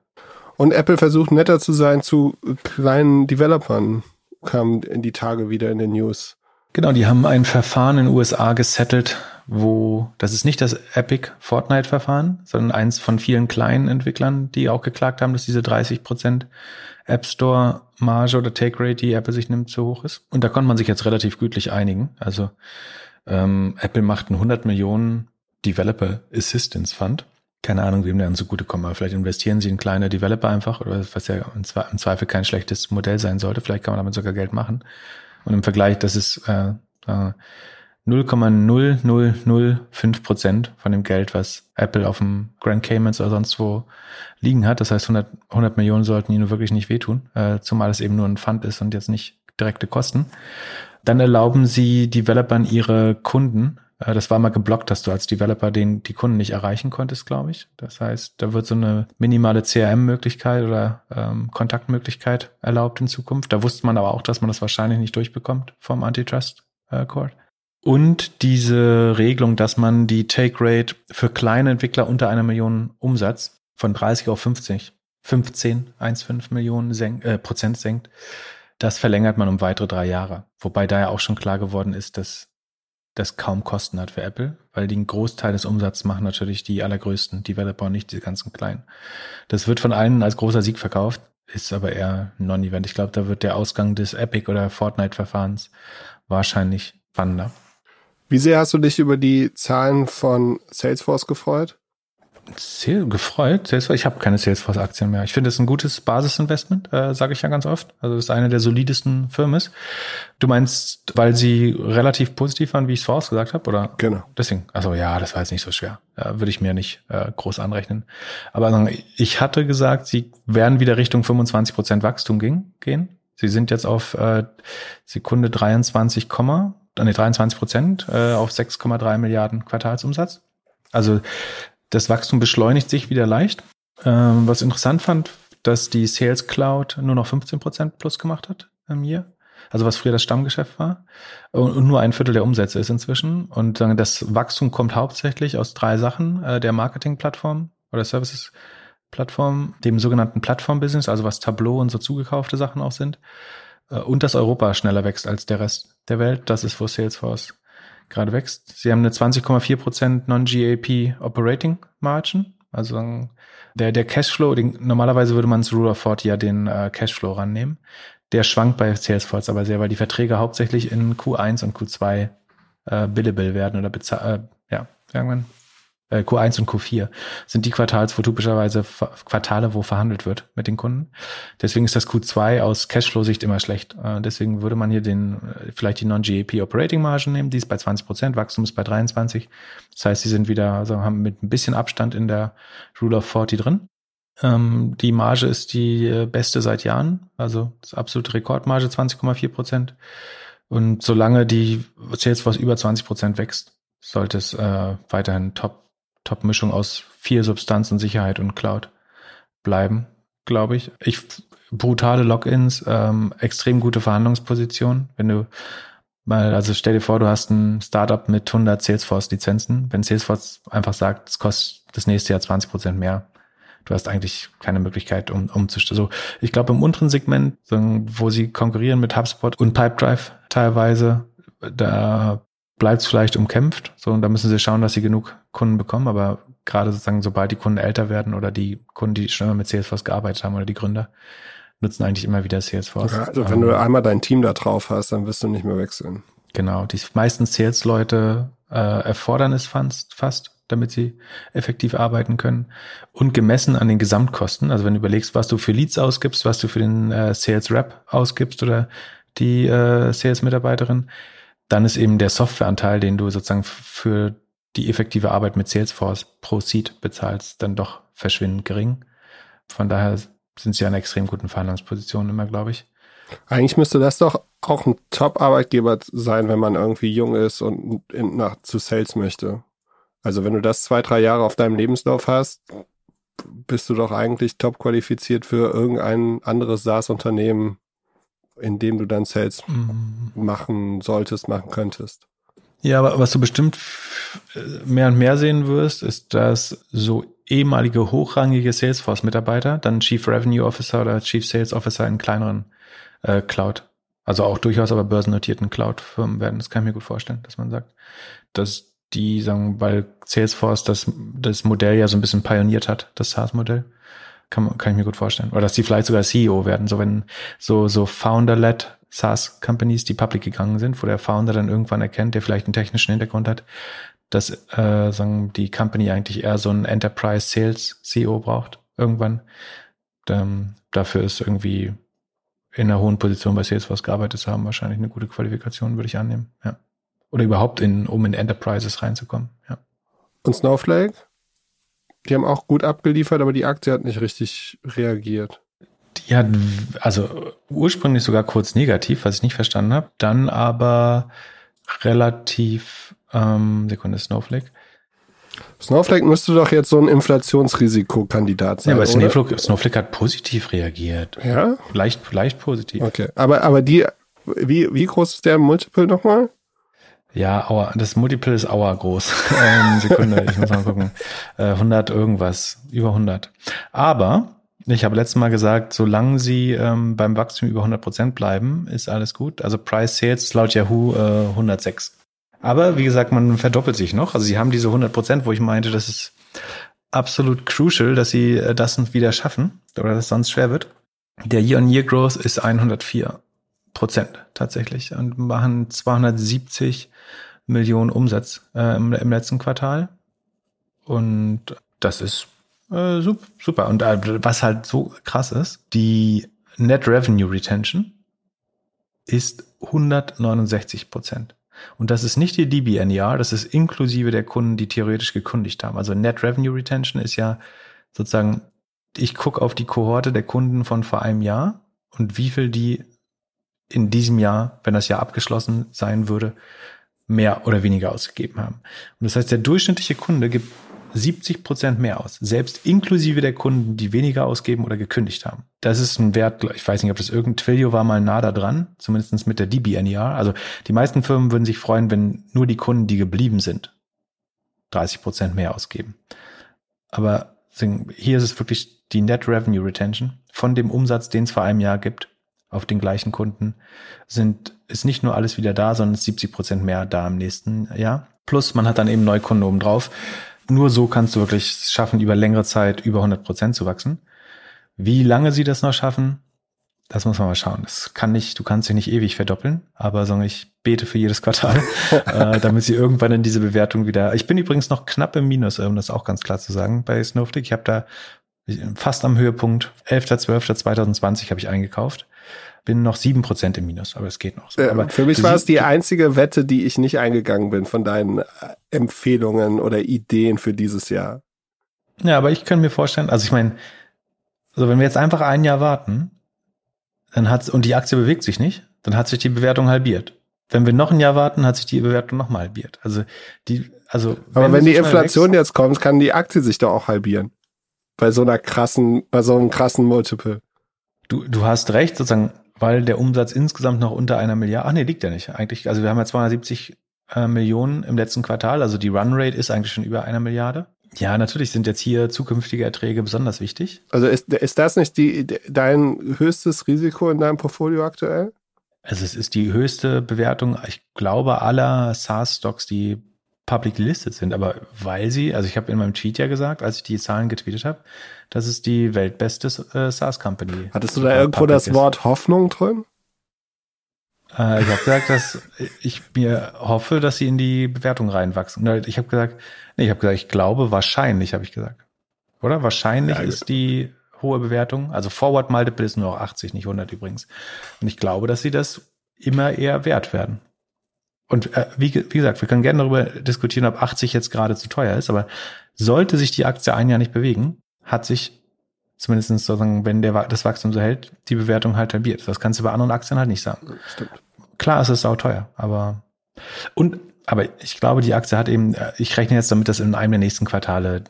Und Apple versucht netter zu sein zu kleinen Developern, kam in die Tage wieder in den News. Genau, die haben ein Verfahren in den USA gesettelt, wo, das ist nicht das Epic Fortnite-Verfahren, sondern eins von vielen kleinen Entwicklern, die auch geklagt haben, dass diese 30 Prozent App Store Marge oder Take Rate, die Apple sich nimmt, zu hoch ist. Und da konnte man sich jetzt relativ gütlich einigen. Also ähm, Apple macht einen 100 Millionen Developer Assistance Fund keine Ahnung, wem dann zugutekommt, aber vielleicht investieren sie in kleine Developer einfach, oder was ja im Zweifel kein schlechtes Modell sein sollte. Vielleicht kann man damit sogar Geld machen. Und im Vergleich, das ist äh, 0,0005 Prozent von dem Geld, was Apple auf dem Grand Caymans oder sonst wo liegen hat. Das heißt, 100, 100 Millionen sollten ihnen wirklich nicht wehtun, äh, zumal es eben nur ein Fund ist und jetzt nicht direkte Kosten. Dann erlauben sie Developern ihre Kunden äh, das war mal geblockt, dass du als Developer den, die Kunden nicht erreichen konntest, glaube ich. Das heißt, da wird so eine minimale CRM-Möglichkeit oder ähm, Kontaktmöglichkeit erlaubt in Zukunft. Da wusste man aber auch, dass man das wahrscheinlich nicht durchbekommt vom Antitrust äh, Court. Und diese Regelung, dass man die Take Rate für kleine Entwickler unter einer Million Umsatz von 30 auf 50, 15, 1,5 Millionen senk, äh, Prozent senkt, das verlängert man um weitere drei Jahre. Wobei da ja auch schon klar geworden ist, dass das kaum Kosten hat für Apple, weil den Großteil des Umsatzes machen natürlich die allergrößten Developer und nicht die ganzen kleinen. Das wird von allen als großer Sieg verkauft, ist aber eher Non-Event. Ich glaube, da wird der Ausgang des Epic oder Fortnite-Verfahrens wahrscheinlich spannender. Wie sehr hast du dich über die Zahlen von Salesforce gefreut? Sehr gefreut. Salesforce, ich habe keine Salesforce-Aktien mehr. Ich finde es ein gutes Basisinvestment, äh, sage ich ja ganz oft. Also das ist eine der solidesten Firmen ist. Du meinst, weil sie relativ positiv waren, wie ich es vorausgesagt habe, oder? Genau. Deswegen. Also ja, das war jetzt nicht so schwer. Ja, Würde ich mir nicht äh, groß anrechnen. Aber ich hatte gesagt, sie werden wieder Richtung 25 Prozent Wachstum gehen. gehen. Sie sind jetzt auf äh, Sekunde 23, nee, 23 Prozent äh, auf 6,3 Milliarden Quartalsumsatz. Also das Wachstum beschleunigt sich wieder leicht. Ähm, was interessant fand, dass die Sales Cloud nur noch 15% plus gemacht hat im Jahr. also was früher das Stammgeschäft war, und, nur ein Viertel der Umsätze ist inzwischen. Und das Wachstum kommt hauptsächlich aus drei Sachen, äh, der Marketingplattform oder Services-Plattform, dem sogenannten Plattform-Business, also was Tableau und so zugekaufte Sachen auch sind, äh, und dass Europa schneller wächst als der Rest der Welt. Das ist, wo Salesforce gerade wächst. Sie haben eine 20,4% Non-GAP Operating Margin. Also der, der Cashflow, den, normalerweise würde man zu Rule of 40 ja den äh, Cashflow rannehmen. Der schwankt bei Salesforce aber sehr, weil die Verträge hauptsächlich in Q1 und Q2 äh, billable werden oder bezahlt, äh, ja, irgendwann äh, Q1 und Q4 sind die Quartals, wo typischerweise Quartale, wo verhandelt wird mit den Kunden. Deswegen ist das Q2 aus Cashflow-Sicht immer schlecht. Äh, deswegen würde man hier den, äh, vielleicht die Non-GAP Operating Margin nehmen, die ist bei 20 Prozent, Wachstum ist bei 23. Das heißt, sie sind wieder, also haben mit ein bisschen Abstand in der Rule of 40 drin. Ähm, die Marge ist die beste seit Jahren, also das absolute Rekordmarge 20,4 Prozent. Und solange die Salesforce über 20 Prozent wächst, sollte es äh, weiterhin top Top-Mischung aus viel Substanz und Sicherheit und Cloud bleiben, glaube ich. Ich brutale Logins, ähm, extrem gute Verhandlungsposition. Wenn du mal, also stell dir vor, du hast ein Startup mit 100 Salesforce-Lizenzen. Wenn Salesforce einfach sagt, es kostet das nächste Jahr 20 Prozent mehr, du hast eigentlich keine Möglichkeit, um umzustellen. Also ich glaube, im unteren Segment, wo sie konkurrieren mit HubSpot und Pipedrive teilweise, da bleibt es vielleicht umkämpft. So, und da müssen sie schauen, dass sie genug Kunden bekommen. Aber gerade sozusagen, sobald die Kunden älter werden oder die Kunden, die schon immer mit Salesforce gearbeitet haben oder die Gründer, nutzen eigentlich immer wieder Salesforce. Ja, also wenn ähm, du einmal dein Team da drauf hast, dann wirst du nicht mehr wechseln. Genau. Die meisten Sales-Leute äh, erfordern es fast, fast, damit sie effektiv arbeiten können. Und gemessen an den Gesamtkosten, also wenn du überlegst, was du für Leads ausgibst, was du für den äh, Sales Rep ausgibst oder die äh, Sales-Mitarbeiterin, dann ist eben der Softwareanteil, den du sozusagen für die effektive Arbeit mit Salesforce pro Seat bezahlst, dann doch verschwindend gering. Von daher sind sie an einer extrem guten Verhandlungsposition immer, glaube ich. Eigentlich müsste das doch auch ein Top-Arbeitgeber sein, wenn man irgendwie jung ist und nach, zu Sales möchte. Also wenn du das zwei, drei Jahre auf deinem Lebenslauf hast, bist du doch eigentlich top qualifiziert für irgendein anderes SaaS-Unternehmen, in dem du dann Sales mhm. machen solltest, machen könntest. Ja, aber was du bestimmt mehr und mehr sehen wirst, ist, dass so ehemalige hochrangige Salesforce-Mitarbeiter dann Chief Revenue Officer oder Chief Sales Officer in kleineren äh, Cloud, also auch durchaus aber börsennotierten Cloud-Firmen werden. Das kann ich mir gut vorstellen, dass man sagt, dass die sagen, weil Salesforce das, das Modell ja so ein bisschen pioniert hat, das SaaS-Modell, kann, kann ich mir gut vorstellen. Oder dass die vielleicht sogar CEO werden. So wenn so, so Founder-led SaaS-Companies, die public gegangen sind, wo der Founder dann irgendwann erkennt, der vielleicht einen technischen Hintergrund hat, dass äh, sagen die Company eigentlich eher so einen Enterprise Sales CEO braucht irgendwann. Ähm, dafür ist irgendwie in einer hohen Position bei Salesforce gearbeitet zu haben wahrscheinlich eine gute Qualifikation, würde ich annehmen. Ja. Oder überhaupt in, um in Enterprises reinzukommen. Ja. Und Snowflake? Die haben auch gut abgeliefert, aber die Aktie hat nicht richtig reagiert. Die hat, also ursprünglich sogar kurz negativ, was ich nicht verstanden habe, dann aber relativ, ähm, Sekunde, Snowflake. Snowflake müsste doch jetzt so ein Inflationsrisikokandidat sein. Ja, aber Snowflake, Snowflake hat positiv reagiert. Ja? Leicht, leicht positiv. Okay. Aber, aber die, wie, wie groß ist der Multiple nochmal? Ja, Aua, das Multiple ist Aua groß. ähm, Sekunde, ich muss mal gucken. Äh, 100 irgendwas, über 100. Aber ich habe letztes Mal gesagt, solange sie ähm, beim Wachstum über 100 Prozent bleiben, ist alles gut. Also Price Sales laut Yahoo äh, 106. Aber wie gesagt, man verdoppelt sich noch. Also sie haben diese 100 Prozent, wo ich meinte, das ist absolut crucial, dass sie äh, das wieder schaffen oder dass es sonst schwer wird. Der Year-on-Year-Growth ist 104 Prozent tatsächlich und machen 270 Millionen Umsatz äh, im, im, letzten Quartal. Und das ist äh, super. Und äh, was halt so krass ist, die Net Revenue Retention ist 169 Prozent. Und das ist nicht die DBNER, das ist inklusive der Kunden, die theoretisch gekündigt haben. Also Net Revenue Retention ist ja sozusagen, ich gucke auf die Kohorte der Kunden von vor einem Jahr und wie viel die in diesem Jahr, wenn das Jahr abgeschlossen sein würde, mehr oder weniger ausgegeben haben. Und das heißt, der durchschnittliche Kunde gibt 70 Prozent mehr aus, selbst inklusive der Kunden, die weniger ausgeben oder gekündigt haben. Das ist ein Wert, ich weiß nicht, ob das irgendein Twilio war mal nah da dran, zumindest mit der DBNER. Also die meisten Firmen würden sich freuen, wenn nur die Kunden, die geblieben sind, 30 Prozent mehr ausgeben. Aber hier ist es wirklich die Net Revenue Retention von dem Umsatz, den es vor einem Jahr gibt, auf den gleichen Kunden, sind, ist nicht nur alles wieder da, sondern 70 Prozent mehr da im nächsten Jahr. Plus man hat dann eben Neukunden oben drauf. Nur so kannst du wirklich schaffen, über längere Zeit über 100 Prozent zu wachsen. Wie lange sie das noch schaffen, das muss man mal schauen. Das kann nicht, du kannst dich nicht ewig verdoppeln, aber sondern ich bete für jedes Quartal, äh, damit sie irgendwann in diese Bewertung wieder. Ich bin übrigens noch knapp im Minus, um das auch ganz klar zu sagen, bei Snowflake. Ich habe da fast am Höhepunkt 11.12.2020 habe ich eingekauft. Bin noch sieben Prozent im Minus, aber es geht noch. So. Aber für mich war es die einzige Wette, die ich nicht eingegangen bin von deinen äh, Empfehlungen oder Ideen für dieses Jahr. Ja, aber ich kann mir vorstellen, also ich meine, also wenn wir jetzt einfach ein Jahr warten, dann hat's, und die Aktie bewegt sich nicht, dann hat sich die Bewertung halbiert. Wenn wir noch ein Jahr warten, hat sich die Bewertung nochmal halbiert. Also die, also. Aber wenn, wenn die Inflation wächst, jetzt kommt, kann die Aktie sich doch auch halbieren. Bei so einer krassen, bei so einem krassen Multiple. Du, du hast recht, sozusagen, weil der Umsatz insgesamt noch unter einer Milliarde, ach nee, liegt ja nicht. Eigentlich, also wir haben ja 270 äh, Millionen im letzten Quartal, also die Runrate ist eigentlich schon über einer Milliarde. Ja, natürlich sind jetzt hier zukünftige Erträge besonders wichtig. Also ist, ist das nicht die, dein höchstes Risiko in deinem Portfolio aktuell? Also es ist die höchste Bewertung, ich glaube, aller SaaS-Stocks, die public listed sind, aber weil sie, also ich habe in meinem Tweet ja gesagt, als ich die Zahlen getweetet habe, das ist die weltbeste äh, SaaS-Company. Hattest du da irgendwo das Wort Hoffnung drin? Äh, ich habe gesagt, dass ich mir hoffe, dass sie in die Bewertung reinwachsen. Ich habe gesagt, nee, ich habe gesagt, ich glaube, wahrscheinlich, habe ich gesagt. Oder? Wahrscheinlich ja, ist die hohe Bewertung. Also Forward Multiple ist nur auch 80, nicht 100 übrigens. Und ich glaube, dass sie das immer eher wert werden. Und äh, wie, wie gesagt, wir können gerne darüber diskutieren, ob 80 jetzt gerade zu teuer ist, aber sollte sich die Aktie ein Jahr nicht bewegen, hat sich zumindest sozusagen, wenn der, das Wachstum so hält, die Bewertung halt halbiert. Das kannst du bei anderen Aktien halt nicht sagen. Stimmt. Klar, es ist auch teuer, aber und aber ich glaube, die Aktie hat eben, äh, ich rechne jetzt damit, dass in einem der nächsten Quartale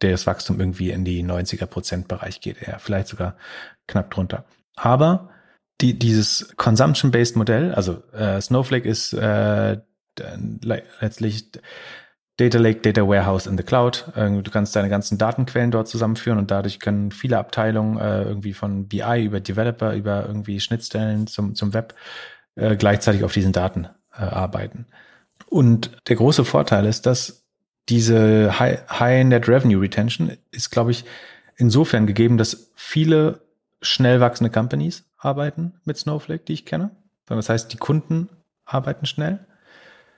das Wachstum irgendwie in die 90er Prozent Bereich geht, eher vielleicht sogar knapp drunter. Aber die, dieses Consumption-based Modell, also äh, Snowflake ist äh, letztlich Data Lake, Data Warehouse in the Cloud. Du kannst deine ganzen Datenquellen dort zusammenführen und dadurch können viele Abteilungen äh, irgendwie von BI über Developer, über irgendwie Schnittstellen zum, zum Web äh, gleichzeitig auf diesen Daten äh, arbeiten. Und der große Vorteil ist, dass diese High, High Net Revenue Retention ist, glaube ich, insofern gegeben, dass viele schnell wachsende Companies arbeiten mit Snowflake, die ich kenne. Das heißt, die Kunden arbeiten schnell.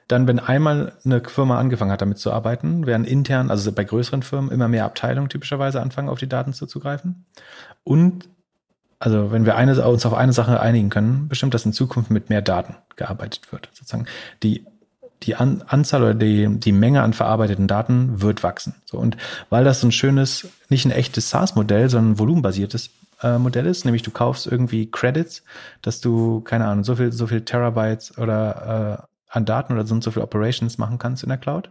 Dann, wenn einmal eine Firma angefangen hat, damit zu arbeiten, werden intern, also bei größeren Firmen, immer mehr Abteilungen typischerweise anfangen, auf die Daten zuzugreifen. Und also wenn wir eine, uns auf eine Sache einigen können, bestimmt, dass in Zukunft mit mehr Daten gearbeitet wird. Sozusagen die, die An Anzahl oder die, die Menge an verarbeiteten Daten wird wachsen. So, und weil das so ein schönes, nicht ein echtes SaaS-Modell, sondern ein volumenbasiertes Modell ist, nämlich du kaufst irgendwie Credits, dass du, keine Ahnung, so viel, so viel Terabytes oder äh, an Daten oder so und so viel Operations machen kannst in der Cloud.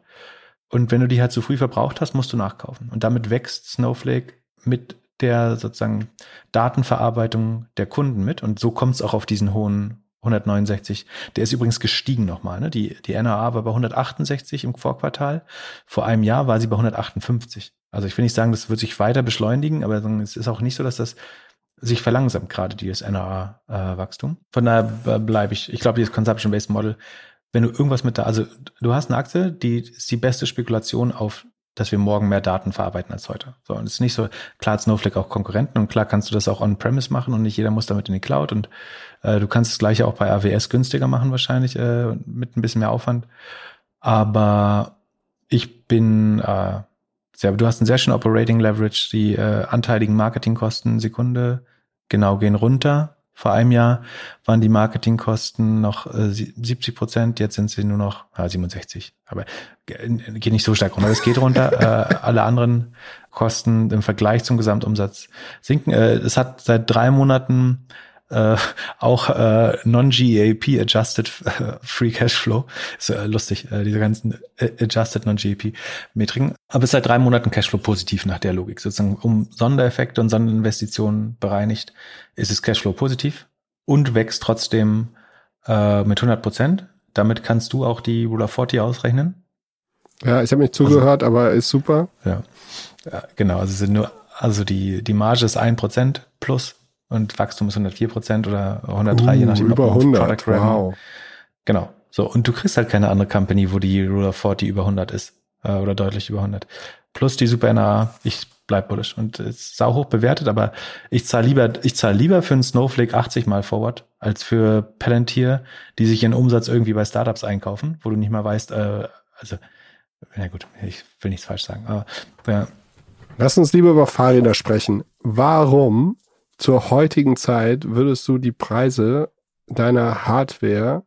Und wenn du die halt zu früh verbraucht hast, musst du nachkaufen. Und damit wächst Snowflake mit der sozusagen Datenverarbeitung der Kunden mit. Und so kommt es auch auf diesen hohen 169. Der ist übrigens gestiegen nochmal. Ne? Die, die NRA war bei 168 im Vorquartal. Vor einem Jahr war sie bei 158. Also ich will nicht sagen, das wird sich weiter beschleunigen, aber es ist auch nicht so, dass das sich verlangsamt, gerade dieses NRA-Wachstum. Äh, Von daher bleibe ich, ich glaube, dieses Consumption-Based Model, wenn du irgendwas mit da, also du hast eine Aktie, die ist die beste Spekulation auf, dass wir morgen mehr Daten verarbeiten als heute. So, und es ist nicht so, klar hat Snowflake auch Konkurrenten und klar kannst du das auch on-premise machen und nicht jeder muss damit in die Cloud und äh, du kannst das gleiche auch bei AWS günstiger machen wahrscheinlich, äh, mit ein bisschen mehr Aufwand. Aber ich bin äh, sehr, du hast einen sehr schönen Operating Leverage. Die äh, anteiligen Marketingkosten Sekunde genau gehen runter. Vor einem Jahr waren die Marketingkosten noch äh, 70 Prozent, jetzt sind sie nur noch äh, 67. Aber geht nicht so stark runter. Es geht runter. äh, alle anderen Kosten im Vergleich zum Gesamtumsatz sinken. Äh, es hat seit drei Monaten äh, auch äh, non-GAAP Adjusted äh, Free Cash Flow. Ist äh, lustig, äh, diese ganzen äh, Adjusted non-GAAP Metriken. Aber ist seit drei Monaten Cashflow positiv nach der Logik. Sozusagen um Sondereffekte und Sonderinvestitionen bereinigt, ist es Cashflow positiv und wächst trotzdem äh, mit 100 Prozent. Damit kannst du auch die Rule of 40 ausrechnen. Ja, ich habe nicht zugehört, also, aber ist super. Ja. ja, genau. Also sind nur, also die, die Marge ist ein Prozent plus und Wachstum ist 104 Prozent oder 103, uh, je nachdem. Über 100, wow. Genau. So, und du kriegst halt keine andere Company, wo die Rule of 40 über 100 ist äh, oder deutlich über 100. Plus die Super NA, ich bleib bullish und ist sau hoch bewertet, aber ich zahle lieber, ich zahle lieber für einen Snowflake 80 mal Forward als für Palantir, die sich ihren Umsatz irgendwie bei Startups einkaufen, wo du nicht mal weißt, äh, also, na gut, ich will nichts falsch sagen, aber ja. Lass uns lieber über Fahrräder sprechen. Warum zur heutigen Zeit würdest du die Preise deiner Hardware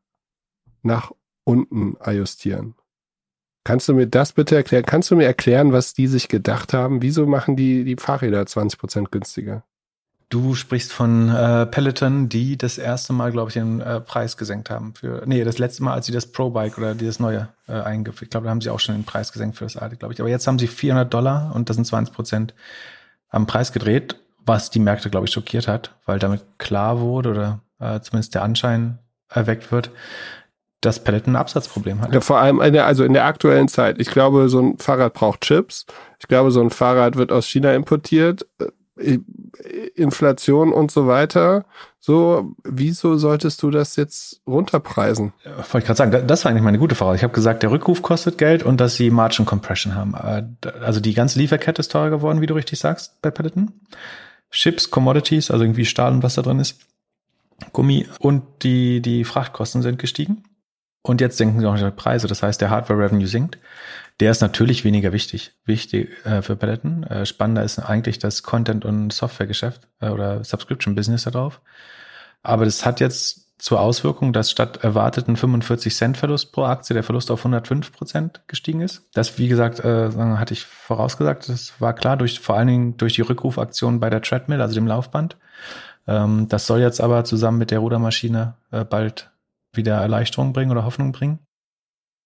nach unten ajustieren? Kannst du mir das bitte erklären? Kannst du mir erklären, was die sich gedacht haben? Wieso machen die die Fahrräder 20% günstiger? Du sprichst von äh, Peloton, die das erste Mal, glaube ich, den äh, Preis gesenkt haben. Für, nee, das letzte Mal, als sie das Pro-Bike oder dieses neue äh, eingeführt, ich glaube, da haben sie auch schon den Preis gesenkt für das alte, glaube ich. Aber jetzt haben sie 400 Dollar und das sind 20 Prozent am Preis gedreht was die Märkte, glaube ich, schockiert hat, weil damit klar wurde oder äh, zumindest der Anschein erweckt wird, dass Peloton ein Absatzproblem hat. Ja, vor allem, in der, also in der aktuellen Zeit. Ich glaube, so ein Fahrrad braucht Chips. Ich glaube, so ein Fahrrad wird aus China importiert. Äh, Inflation und so weiter. So, wieso solltest du das jetzt runterpreisen? Wollte ich gerade sagen, das war eigentlich meine gute Frage. Ich habe gesagt, der Rückruf kostet Geld und dass sie Margin Compression haben. Äh, also die ganze Lieferkette ist teurer geworden, wie du richtig sagst, bei Peloton. Chips, Commodities, also irgendwie Stahl und was da drin ist, Gummi und die, die Frachtkosten sind gestiegen. Und jetzt senken sie auch die Preise. Das heißt, der Hardware-Revenue sinkt. Der ist natürlich weniger wichtig, wichtig äh, für Peloton. Äh, spannender ist eigentlich das Content- und Software-Geschäft äh, oder Subscription-Business da drauf. Aber das hat jetzt zur Auswirkung, dass statt erwarteten 45 Cent Verlust pro Aktie der Verlust auf 105 Prozent gestiegen ist. Das, wie gesagt, äh, hatte ich vorausgesagt, das war klar, durch, vor allen Dingen durch die Rückrufaktion bei der Treadmill, also dem Laufband. Ähm, das soll jetzt aber zusammen mit der Rudermaschine äh, bald wieder Erleichterung bringen oder Hoffnung bringen.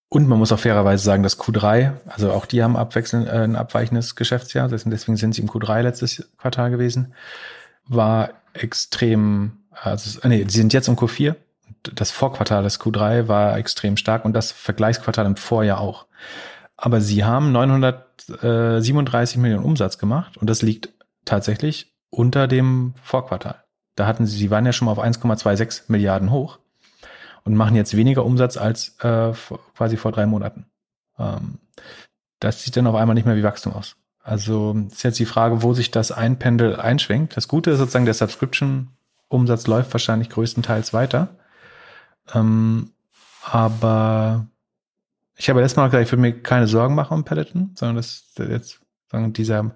Und man muss auch fairerweise sagen, dass Q3, also auch die haben abwechselnd äh, ein abweichendes Geschäftsjahr, deswegen sind sie im Q3 letztes Quartal gewesen, war extrem also nee, sie sind jetzt im Q4. Das Vorquartal des Q3 war extrem stark und das Vergleichsquartal im Vorjahr auch. Aber sie haben 937 Millionen Umsatz gemacht und das liegt tatsächlich unter dem Vorquartal. Da hatten sie, sie waren ja schon mal auf 1,26 Milliarden hoch und machen jetzt weniger Umsatz als äh, quasi vor drei Monaten. Ähm, das sieht dann auf einmal nicht mehr wie Wachstum aus. Also ist jetzt die Frage, wo sich das Einpendel einschwenkt. Das Gute ist sozusagen der Subscription Umsatz läuft wahrscheinlich größtenteils weiter. Ähm, aber ich habe letztes Mal gesagt, ich würde mir keine Sorgen machen um Peloton, sondern dass jetzt sagen, dieser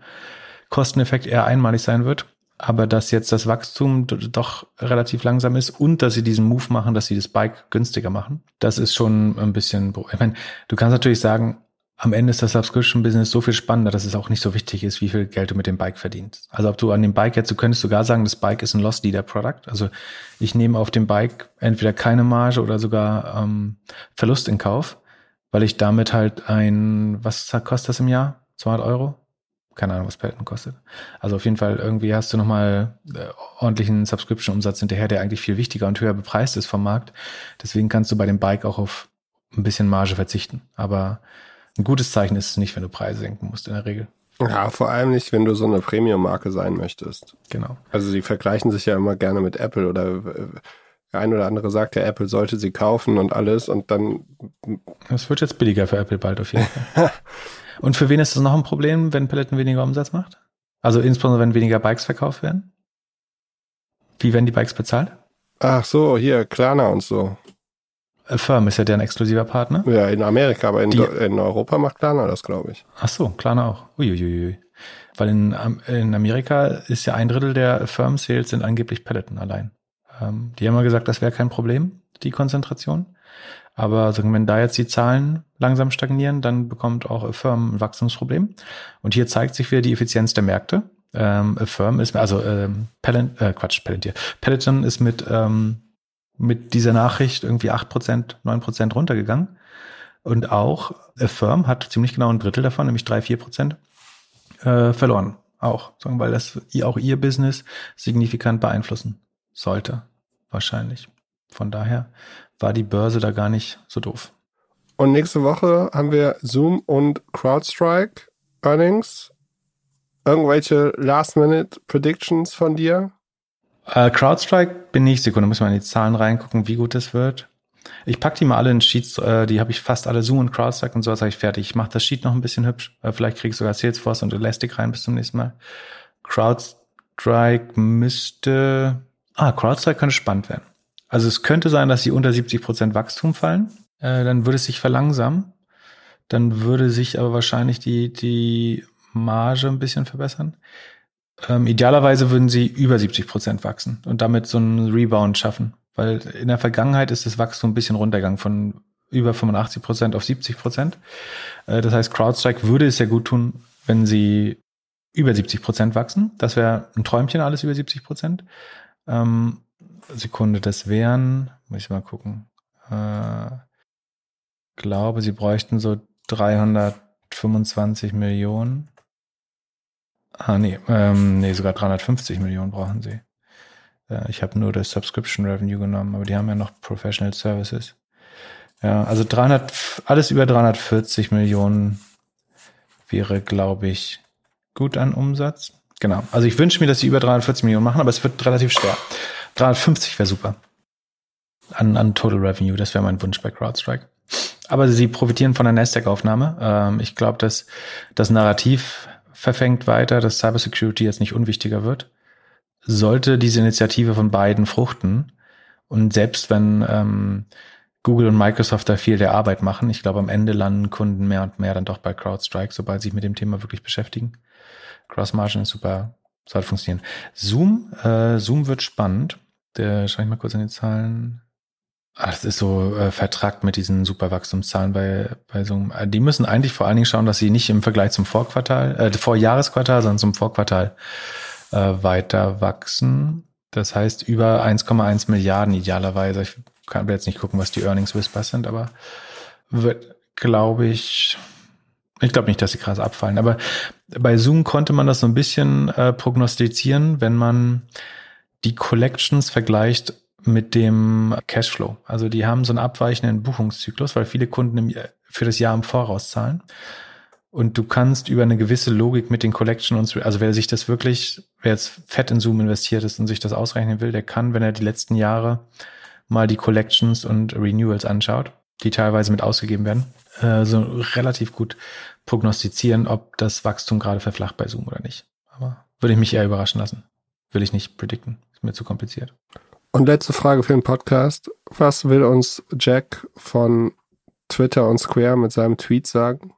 Kosteneffekt eher einmalig sein wird. Aber dass jetzt das Wachstum doch relativ langsam ist und dass sie diesen Move machen, dass sie das Bike günstiger machen, das ist schon ein bisschen, ich meine, du kannst natürlich sagen, am Ende ist das Subscription-Business so viel spannender, dass es auch nicht so wichtig ist, wie viel Geld du mit dem Bike verdienst. Also ob du an dem Bike jetzt, du könntest sogar sagen, das Bike ist ein Loss Leader Product. Also ich nehme auf dem Bike entweder keine Marge oder sogar ähm, Verlust in Kauf, weil ich damit halt ein, was kostet das im Jahr? 200 Euro? Keine Ahnung, was Peloton kostet. Also auf jeden Fall irgendwie hast du nochmal äh, ordentlichen Subscription-Umsatz hinterher, der eigentlich viel wichtiger und höher bepreist ist vom Markt. Deswegen kannst du bei dem Bike auch auf ein bisschen Marge verzichten. Aber ein gutes Zeichen ist es nicht, wenn du Preise senken musst in der Regel. Ja, vor allem nicht, wenn du so eine Premium-Marke sein möchtest. Genau. Also die vergleichen sich ja immer gerne mit Apple oder äh, der ein oder andere sagt ja, Apple sollte sie kaufen und alles und dann. Das wird jetzt billiger für Apple bald auf jeden Fall. und für wen ist das noch ein Problem, wenn Peloton weniger Umsatz macht? Also insbesondere, wenn weniger Bikes verkauft werden? Wie werden die Bikes bezahlt? Ach so, hier, Klarna und so. Firm ist ja deren exklusiver Partner. Ja, in Amerika, aber in, Die, in Europa macht Klarna das, glaube ich. Ach so, Klarna auch. Uiuiui. Weil in, in Amerika ist ja ein Drittel der Firm-Sales sind angeblich Peloton allein. Ähm, die haben ja gesagt, das wäre kein Problem, die Konzentration. Aber also, wenn da jetzt die Zahlen langsam stagnieren, dann bekommt auch Firm ein Wachstumsproblem. Und hier zeigt sich wieder die Effizienz der Märkte. Ähm, Affirm ist, also ähm, Palant, äh, Quatsch, Palantir. Peloton ist mit, ähm, mit dieser Nachricht irgendwie 8%, 9% runtergegangen. Und auch Affirm hat ziemlich genau ein Drittel davon, nämlich 3, 4% äh, verloren. Auch, weil das auch ihr Business signifikant beeinflussen sollte. Wahrscheinlich. Von daher war die Börse da gar nicht so doof. Und nächste Woche haben wir Zoom und CrowdStrike Earnings. Irgendwelche Last-Minute-Predictions von dir? Uh, CrowdStrike bin ich Sekunde, muss man in die Zahlen reingucken, wie gut das wird. Ich pack die mal alle in Sheets, äh, die habe ich fast alle Zoom und CrowdStrike und sowas habe ich fertig. Ich mache das Sheet noch ein bisschen hübsch. Äh, vielleicht kriege ich sogar Salesforce und Elastic rein bis zum nächsten Mal. CrowdStrike müsste. Ah, CrowdStrike könnte spannend werden. Also es könnte sein, dass sie unter 70 Prozent Wachstum fallen. Äh, dann würde es sich verlangsamen. Dann würde sich aber wahrscheinlich die, die Marge ein bisschen verbessern. Ähm, idealerweise würden sie über 70 Prozent wachsen und damit so einen Rebound schaffen. Weil in der Vergangenheit ist das Wachstum ein bisschen runtergegangen von über 85 Prozent auf 70 Prozent. Äh, das heißt, CrowdStrike würde es ja gut tun, wenn sie über 70 Prozent wachsen. Das wäre ein Träumchen, alles über 70 Prozent. Ähm, Sekunde, das wären, muss ich mal gucken. Äh, glaube, sie bräuchten so 325 Millionen. Ah, nee, ähm, nee, sogar 350 Millionen brauchen sie. Äh, ich habe nur das Subscription Revenue genommen, aber die haben ja noch Professional Services. Ja, also 300, alles über 340 Millionen wäre, glaube ich, gut an Umsatz. Genau. Also ich wünsche mir, dass sie über 340 Millionen machen, aber es wird relativ schwer. 350 wäre super. An, an Total Revenue, das wäre mein Wunsch bei CrowdStrike. Aber sie profitieren von der Nasdaq-Aufnahme. Ähm, ich glaube, dass das Narrativ verfängt weiter, dass Cybersecurity jetzt nicht unwichtiger wird. Sollte diese Initiative von beiden fruchten und selbst wenn ähm, Google und Microsoft da viel der Arbeit machen, ich glaube, am Ende landen Kunden mehr und mehr dann doch bei CrowdStrike, sobald sie sich mit dem Thema wirklich beschäftigen. Cross-Margin ist super, soll funktionieren. Zoom, äh, Zoom wird spannend. Der, schau ich mal kurz in die Zahlen. Ach, das ist so äh, vertragt mit diesen Superwachstumszahlen bei, bei so äh, Die müssen eigentlich vor allen Dingen schauen, dass sie nicht im Vergleich zum Vorquartal, äh, Vorjahresquartal, sondern zum Vorquartal äh, weiter wachsen. Das heißt über 1,1 Milliarden idealerweise. Ich kann jetzt nicht gucken, was die Earnings Whispers sind, aber wird, glaube ich, ich glaube nicht, dass sie krass abfallen. Aber bei Zoom konnte man das so ein bisschen äh, prognostizieren, wenn man die Collections vergleicht mit dem Cashflow. Also die haben so einen abweichenden Buchungszyklus, weil viele Kunden für das Jahr im Voraus zahlen. Und du kannst über eine gewisse Logik mit den Collections, also wer sich das wirklich, wer jetzt fett in Zoom investiert ist und sich das ausrechnen will, der kann, wenn er die letzten Jahre mal die Collections und Renewals anschaut, die teilweise mit ausgegeben werden, äh, so relativ gut prognostizieren, ob das Wachstum gerade verflacht bei Zoom oder nicht. Aber würde ich mich eher überraschen lassen. Will ich nicht predikten. Ist mir zu kompliziert. Und letzte Frage für den Podcast. Was will uns Jack von Twitter und Square mit seinem Tweet sagen?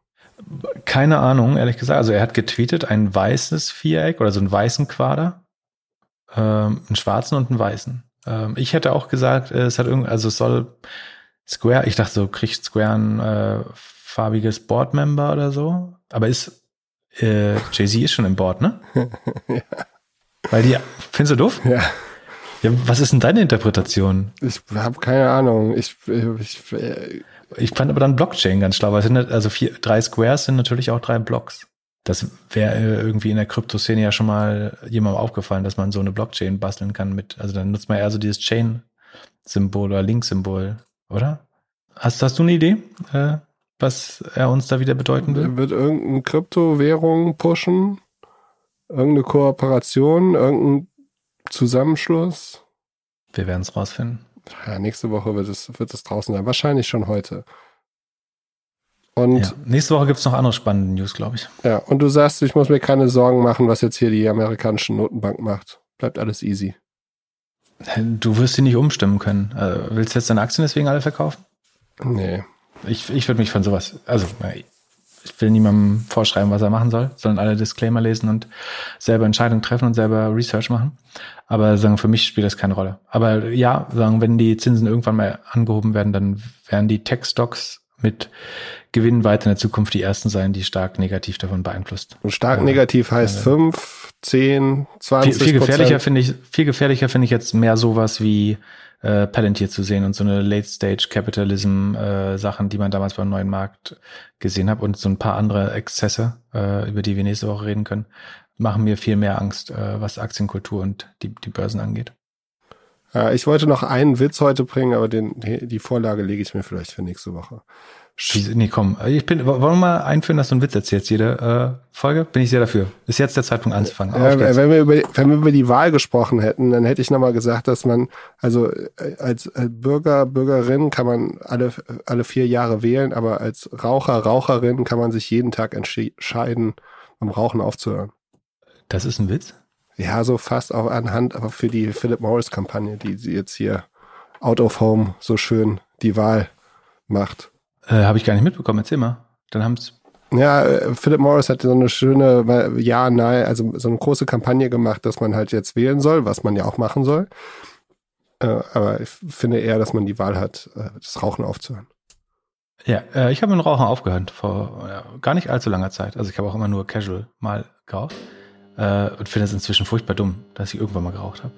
Keine Ahnung, ehrlich gesagt. Also er hat getweetet ein weißes Viereck oder so einen weißen Quader, ähm, einen schwarzen und einen weißen. Ähm, ich hätte auch gesagt, äh, es hat irgendwie, also es soll Square, ich dachte so, kriegt Square ein äh, farbiges Board-Member oder so. Aber ist, äh, Jay-Z ist schon im Board, ne? ja. Weil die, findest du doof? Ja. Ja, was ist denn deine Interpretation? Ich habe keine Ahnung. Ich, ich, ich, ich fand aber dann Blockchain ganz schlau, weil sind also vier, drei Squares sind natürlich auch drei Blocks. Das wäre irgendwie in der Kryptoszene ja schon mal jemandem aufgefallen, dass man so eine Blockchain basteln kann mit, also dann nutzt man eher so dieses Chain-Symbol oder Link-Symbol, oder? Hast, hast du eine Idee, äh, was er uns da wieder bedeuten will? Wird irgendeine Kryptowährung pushen? Irgendeine Kooperation? Irgendein Zusammenschluss? Wir werden es rausfinden. Ja, nächste Woche wird es, wird es draußen sein. Wahrscheinlich schon heute. Und ja, nächste Woche gibt es noch andere spannende News, glaube ich. Ja, und du sagst, ich muss mir keine Sorgen machen, was jetzt hier die amerikanische Notenbank macht. Bleibt alles easy. Du wirst sie nicht umstimmen können. Also, willst du jetzt deine Aktien deswegen alle verkaufen? Nee. Ich, ich würde mich von sowas, also ich will niemandem vorschreiben, was er machen soll, sondern alle Disclaimer lesen und selber Entscheidungen treffen und selber Research machen. Aber sagen, für mich spielt das keine Rolle. Aber ja, sagen, wenn die Zinsen irgendwann mal angehoben werden, dann werden die Tech-Stocks mit Gewinn weiter in der Zukunft die ersten sein, die stark negativ davon beeinflusst. Und stark negativ heißt 5, 10, 20 Viel, viel gefährlicher finde ich, viel gefährlicher finde ich jetzt mehr sowas wie äh, Palantir zu sehen und so eine Late-Stage-Capitalism-Sachen, äh, die man damals beim neuen Markt gesehen hat und so ein paar andere Exzesse, äh, über die wir nächste Woche reden können, machen mir viel mehr Angst, äh, was Aktienkultur und die, die Börsen angeht. Ja, ich wollte noch einen Witz heute bringen, aber den, die Vorlage lege ich mir vielleicht für nächste Woche. Nee, komm, ich bin, wollen wir mal einführen, dass du einen Witz erzählst, jede äh, Folge? Bin ich sehr dafür. Ist jetzt der Zeitpunkt anzufangen. Ja, wenn, wir über, wenn wir über die Wahl gesprochen hätten, dann hätte ich nochmal gesagt, dass man, also äh, als, als Bürger, Bürgerin kann man alle, alle vier Jahre wählen, aber als Raucher, Raucherin kann man sich jeden Tag entscheiden, beim Rauchen aufzuhören. Das ist ein Witz? Ja, so fast auch anhand, aber für die Philip Morris Kampagne, die sie jetzt hier out of home so schön die Wahl macht. Äh, Habe ich gar nicht mitbekommen. Erzähl mal. Dann haben's. Ja, äh, Philip Morris hat so eine schöne, ja, nein, also so eine große Kampagne gemacht, dass man halt jetzt wählen soll, was man ja auch machen soll. Äh, aber ich finde eher, dass man die Wahl hat, äh, das Rauchen aufzuhören. Ja, äh, ich habe mit dem Rauchen aufgehört vor ja, gar nicht allzu langer Zeit. Also ich habe auch immer nur casual mal geraucht äh, und finde es inzwischen furchtbar dumm, dass ich irgendwann mal geraucht habe.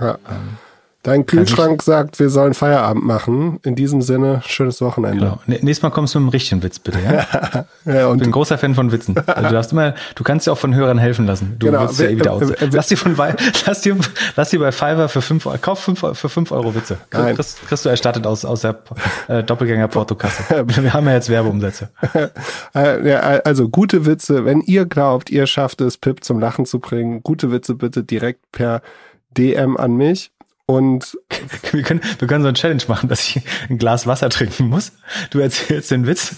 Ja. Ähm, Dein Kühlschrank sagt, wir sollen Feierabend machen. In diesem Sinne, schönes Wochenende. Genau. Nächstes Mal kommst du mit einem richtigen Witz, bitte. Ja? ja ich bin ein großer Fan von Witzen. Also du, darfst immer, du kannst dir auch von Hörern helfen lassen. Du genau. wirst ja eh wieder aus. Lass dir, von, lass, dir, lass dir bei Fiverr für fünf Euro, kauf fünf, für fünf Euro Witze. Nein. Kriegst, kriegst du erstattet aus, aus der äh, Doppelgänger-Portokasse. wir haben ja jetzt Werbeumsätze. Äh, also gute Witze. Wenn ihr glaubt, ihr schafft es, Pip zum Lachen zu bringen, gute Witze bitte direkt per DM an mich. Und wir können, wir können so ein Challenge machen, dass ich ein Glas Wasser trinken muss. Du erzählst den Witz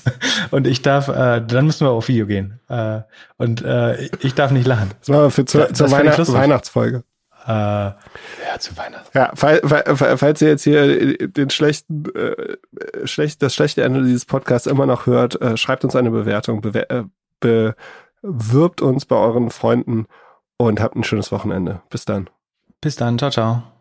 und ich darf, äh, dann müssen wir auf Video gehen. Äh, und äh, ich darf nicht lachen. Das machen wir für zu, zur Weihnacht, Weihnachtsfolge. Äh, ja, zu Weihnachten. Ja, fall, fall, falls ihr jetzt hier den schlechten, äh, schlecht, das schlechte Ende dieses Podcasts immer noch hört, äh, schreibt uns eine Bewertung, bewer äh, bewirbt uns bei euren Freunden und habt ein schönes Wochenende. Bis dann. Bis dann. Ciao, ciao.